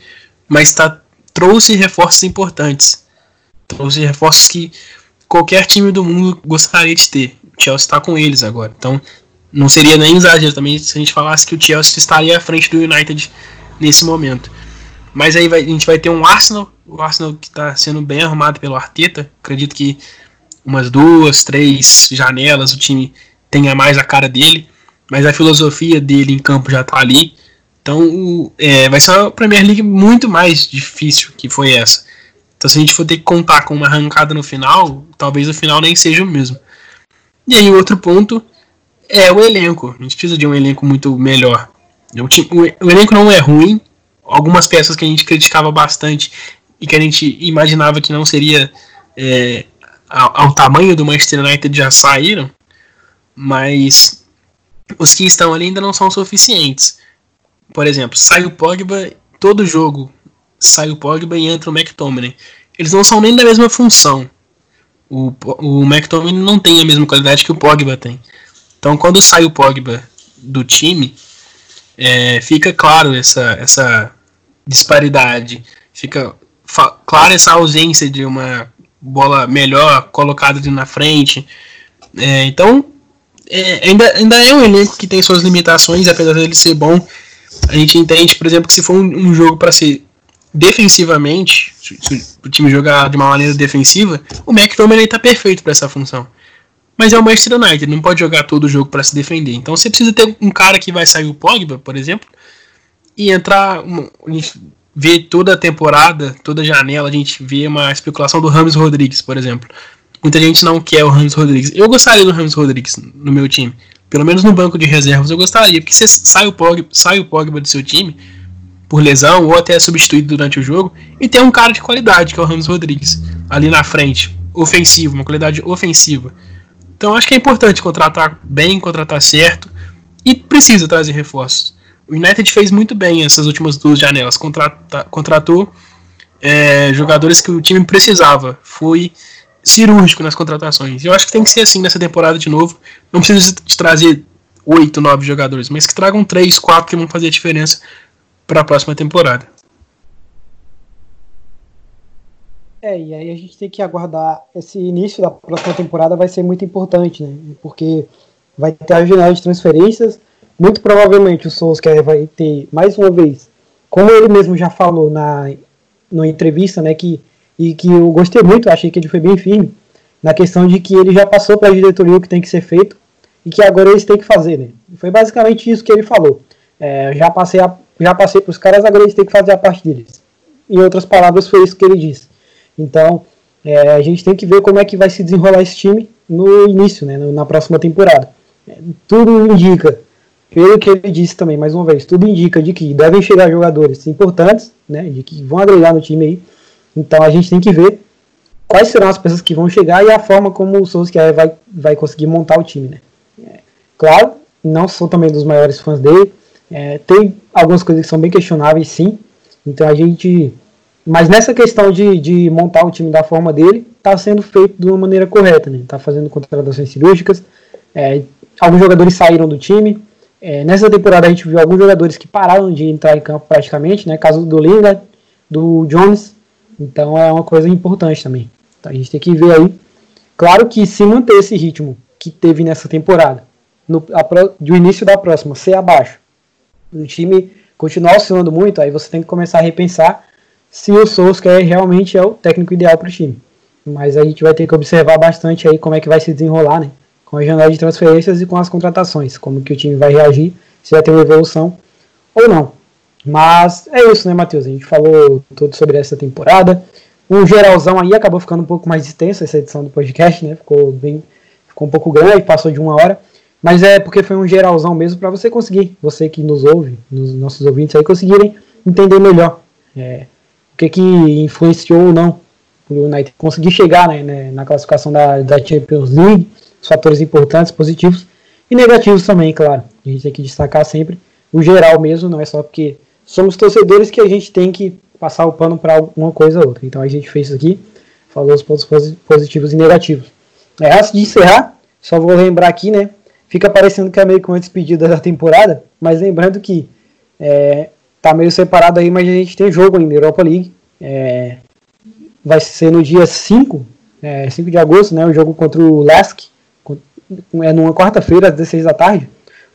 B: mas tá, trouxe reforços importantes. Trouxe reforços que qualquer time do mundo gostaria de ter. O Chelsea está com eles agora. Então, não seria nem exagero também se a gente falasse que o Chelsea estaria à frente do United nesse momento. Mas aí vai, a gente vai ter um Arsenal, o Arsenal que está sendo bem arrumado pelo Arteta. Acredito que umas duas, três janelas o time tenha mais a cara dele, mas a filosofia dele em campo já está ali. Então é, vai ser uma Premier League muito mais difícil que foi essa. Então se a gente for ter que contar com uma arrancada no final, talvez o final nem seja o mesmo. E aí outro ponto é o elenco. A gente precisa de um elenco muito melhor. O, time, o elenco não é ruim, algumas peças que a gente criticava bastante e que a gente imaginava que não seria é, ao, ao, tamanho do Manchester United já saíram, mas os que estão ali ainda não são suficientes. Por exemplo, sai o Pogba, todo jogo sai o Pogba e entra o McTominay. Eles não são nem da mesma função. O, o McTominay não tem a mesma qualidade que o Pogba tem. Então, quando sai o Pogba do time, é, fica claro essa, essa disparidade. Fica clara essa ausência de uma bola melhor colocada na frente. É, então, é, ainda, ainda é um elenco que tem suas limitações, apesar dele ser bom. A gente entende, por exemplo, que se for um, um jogo para ser defensivamente, se, se, o time jogar de uma maneira defensiva, o McTominay está perfeito para essa função. Mas é o Manchester United, não pode jogar todo o jogo para se defender. Então você precisa ter um cara que vai sair o Pogba, por exemplo, e entrar. a gente vê toda a temporada, toda a janela, a gente vê uma especulação do Ramos Rodrigues, por exemplo. Muita gente não quer o Ramos Rodrigues. Eu gostaria do Ramos Rodrigues no meu time. Pelo menos no banco de reservas eu gostaria, porque você sai o Pogba, sai o Pogba do seu time por lesão ou até é substituído durante o jogo e tem um cara de qualidade, que é o Ramos Rodrigues, ali na frente, ofensivo, uma qualidade ofensiva. Então acho que é importante contratar bem, contratar certo e precisa trazer reforços. O United fez muito bem essas últimas duas janelas. Contrata, contratou é, jogadores que o time precisava. Foi cirúrgico nas contratações. Eu acho que tem que ser assim nessa temporada de novo. Não precisa de trazer oito, nove jogadores, mas que tragam três, quatro que vão fazer a diferença para a próxima temporada.
A: É, e aí a gente tem que aguardar esse início da próxima temporada vai ser muito importante, né? Porque vai ter a janela de transferências, muito provavelmente o Solskjaer vai ter mais uma vez, como ele mesmo já falou na, na entrevista, né, que e que eu gostei muito, achei que ele foi bem firme na questão de que ele já passou para a diretoria o que tem que ser feito e que agora eles têm que fazer, né? Foi basicamente isso que ele falou. É, já passei já passei para os caras, agora eles têm que fazer a parte deles. Em outras palavras, foi isso que ele disse. Então, é, a gente tem que ver como é que vai se desenrolar esse time no início, né, na próxima temporada. É, tudo indica, pelo que ele disse também, mais uma vez, tudo indica de que devem chegar jogadores importantes, né, de que vão agregar no time aí. Então a gente tem que ver quais serão as pessoas que vão chegar e a forma como o Solskjaer vai, vai conseguir montar o time, né. É, claro, não sou também dos maiores fãs dele, é, tem algumas coisas que são bem questionáveis, sim. Então a gente. Mas nessa questão de, de montar o time da forma dele, está sendo feito de uma maneira correta. Né? Está fazendo contratações cirúrgicas. É, alguns jogadores saíram do time. É, nessa temporada a gente viu alguns jogadores que pararam de entrar em campo praticamente, né? Caso do Lingard, do Jones. Então é uma coisa importante também. Então a gente tem que ver aí. Claro que se manter esse ritmo que teve nessa temporada, no, a, do início da próxima, ser abaixo, o time continuar oscilando muito, aí você tem que começar a repensar se o Solskjaer realmente é o técnico ideal para o time. Mas a gente vai ter que observar bastante aí como é que vai se desenrolar, né? Com a janela de transferências e com as contratações, como que o time vai reagir, se vai ter uma evolução ou não. Mas é isso, né, Matheus? A gente falou tudo sobre essa temporada. Um geralzão aí acabou ficando um pouco mais extenso essa edição do podcast, né? Ficou bem, ficou um pouco grande, passou de uma hora. Mas é porque foi um geralzão mesmo para você conseguir, você que nos ouve, nos nossos ouvintes aí, conseguirem entender melhor é, o que, que influenciou ou não o United conseguir chegar né, né, na classificação da, da Champions League, os fatores importantes, positivos e negativos também, claro. A gente tem que destacar sempre o geral mesmo, não é só porque somos torcedores que a gente tem que passar o pano para uma coisa ou outra. Então a gente fez isso aqui, falou os pontos positivos e negativos. É, antes de encerrar, só vou lembrar aqui, né, fica parecendo que é meio que uma despedida da temporada, mas lembrando que é, tá meio separado aí, mas a gente tem jogo ainda, Europa League. É, vai ser no dia 5, é, 5 de agosto, né? O jogo contra o Lask. É numa quarta-feira, às 16 da tarde.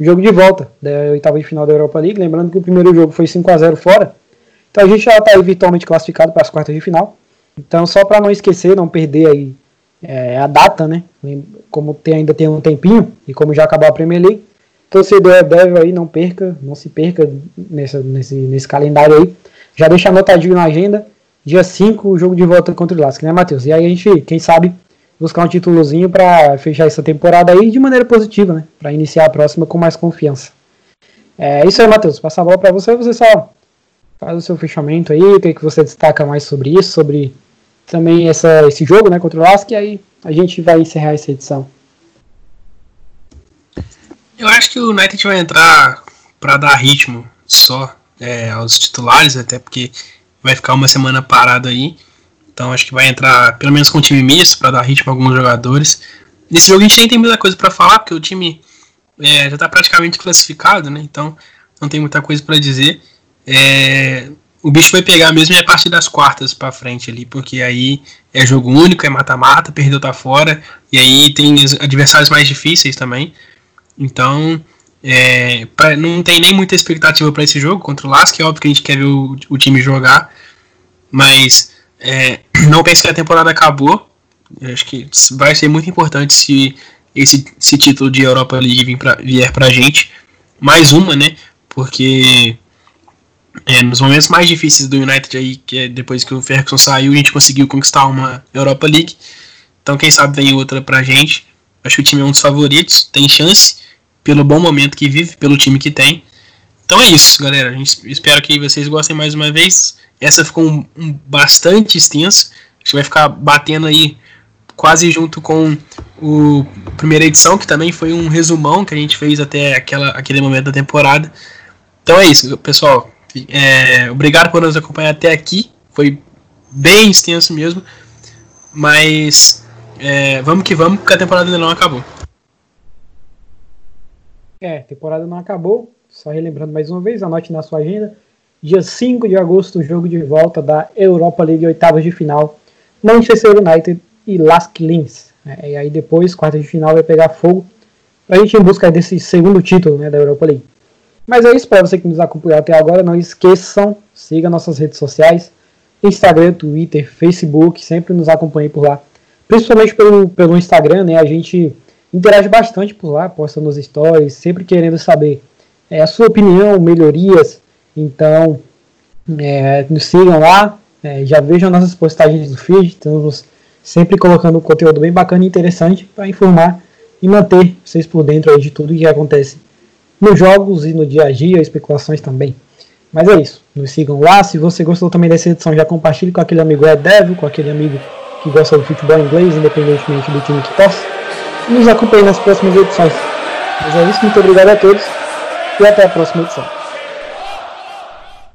A: Jogo de volta da oitava de final da Europa League. Lembrando que o primeiro jogo foi 5 a 0 fora. Então a gente já está aí virtualmente classificado para as quartas de final. Então, só para não esquecer, não perder aí é, a data, né? Como tem, ainda tem um tempinho e como já acabou a Premier League, torcedor deve aí não perca, não se perca nesse, nesse calendário aí. Já deixa anotadinho na agenda. Dia 5, o jogo de volta contra o Lask, né, Matheus? E aí a gente, quem sabe, buscar um títulozinho para fechar essa temporada aí de maneira positiva, né? Para iniciar a próxima com mais confiança. É isso aí, Matheus. Passa a bola para você, você só faz o seu fechamento aí, o que, que você destaca mais sobre isso, sobre também essa, esse jogo né, contra o Lask, e aí a gente vai encerrar essa edição.
B: Eu acho que o United vai entrar para dar ritmo só é, aos titulares, até porque vai ficar uma semana parado aí. Então acho que vai entrar pelo menos com um time misto para dar ritmo a alguns jogadores. Nesse jogo a gente nem tem muita coisa para falar, porque o time é, já está praticamente classificado, né? Então não tem muita coisa para dizer. É, o bicho vai pegar mesmo é a partir das quartas para frente ali, porque aí é jogo único, é mata-mata, perdeu tá fora, e aí tem adversários mais difíceis também. Então, é, pra, não tem nem muita expectativa para esse jogo contra o Lask, é óbvio que a gente quer ver o, o time jogar, mas é, não pense que a temporada acabou. Eu acho que vai ser muito importante se esse, esse título de Europa League vir pra, vier pra gente. Mais uma, né? Porque é, nos momentos mais difíceis do United aí, que é depois que o Ferguson saiu, a gente conseguiu conquistar uma Europa League. Então quem sabe vem outra pra gente. Acho que o time é um dos favoritos, tem chance, pelo bom momento que vive, pelo time que tem. Então é isso, galera. A gente espero que vocês gostem mais uma vez. Essa ficou um, um bastante extensa. A gente vai ficar batendo aí quase junto com o primeira edição, que também foi um resumão que a gente fez até aquela, aquele momento da temporada. Então é isso, pessoal. É, obrigado por nos acompanhar até aqui. Foi bem extenso mesmo. Mas é, vamos que vamos, porque a temporada ainda não acabou.
A: É, temporada não acabou. Só relembrando mais uma vez, anote na sua agenda. Dia 5 de agosto, jogo de volta da Europa League, oitavas de final. Manchester United e Lask Linz. É, e aí depois, quarta de final, vai pegar fogo. Pra gente ir em busca desse segundo título né, da Europa League. Mas é isso, para você que nos acompanhou até agora, não esqueçam, siga nossas redes sociais, Instagram, Twitter, Facebook, sempre nos acompanhe por lá. Principalmente pelo, pelo Instagram, né? A gente interage bastante por lá, posta nos stories, sempre querendo saber é, a sua opinião, melhorias. Então, é, nos sigam lá, é, já vejam nossas postagens do feed, estamos sempre colocando conteúdo bem bacana e interessante para informar e manter vocês por dentro de tudo que acontece nos jogos e no dia a dia, especulações também. Mas é isso, nos sigam lá. Se você gostou também dessa edição, já compartilhe com aquele amigo Red Devil, com aquele amigo que gosta do futebol inglês, independentemente do time que torce. E nos acompanhe nas próximas edições. Mas é isso, muito obrigado a todos e até a próxima edição.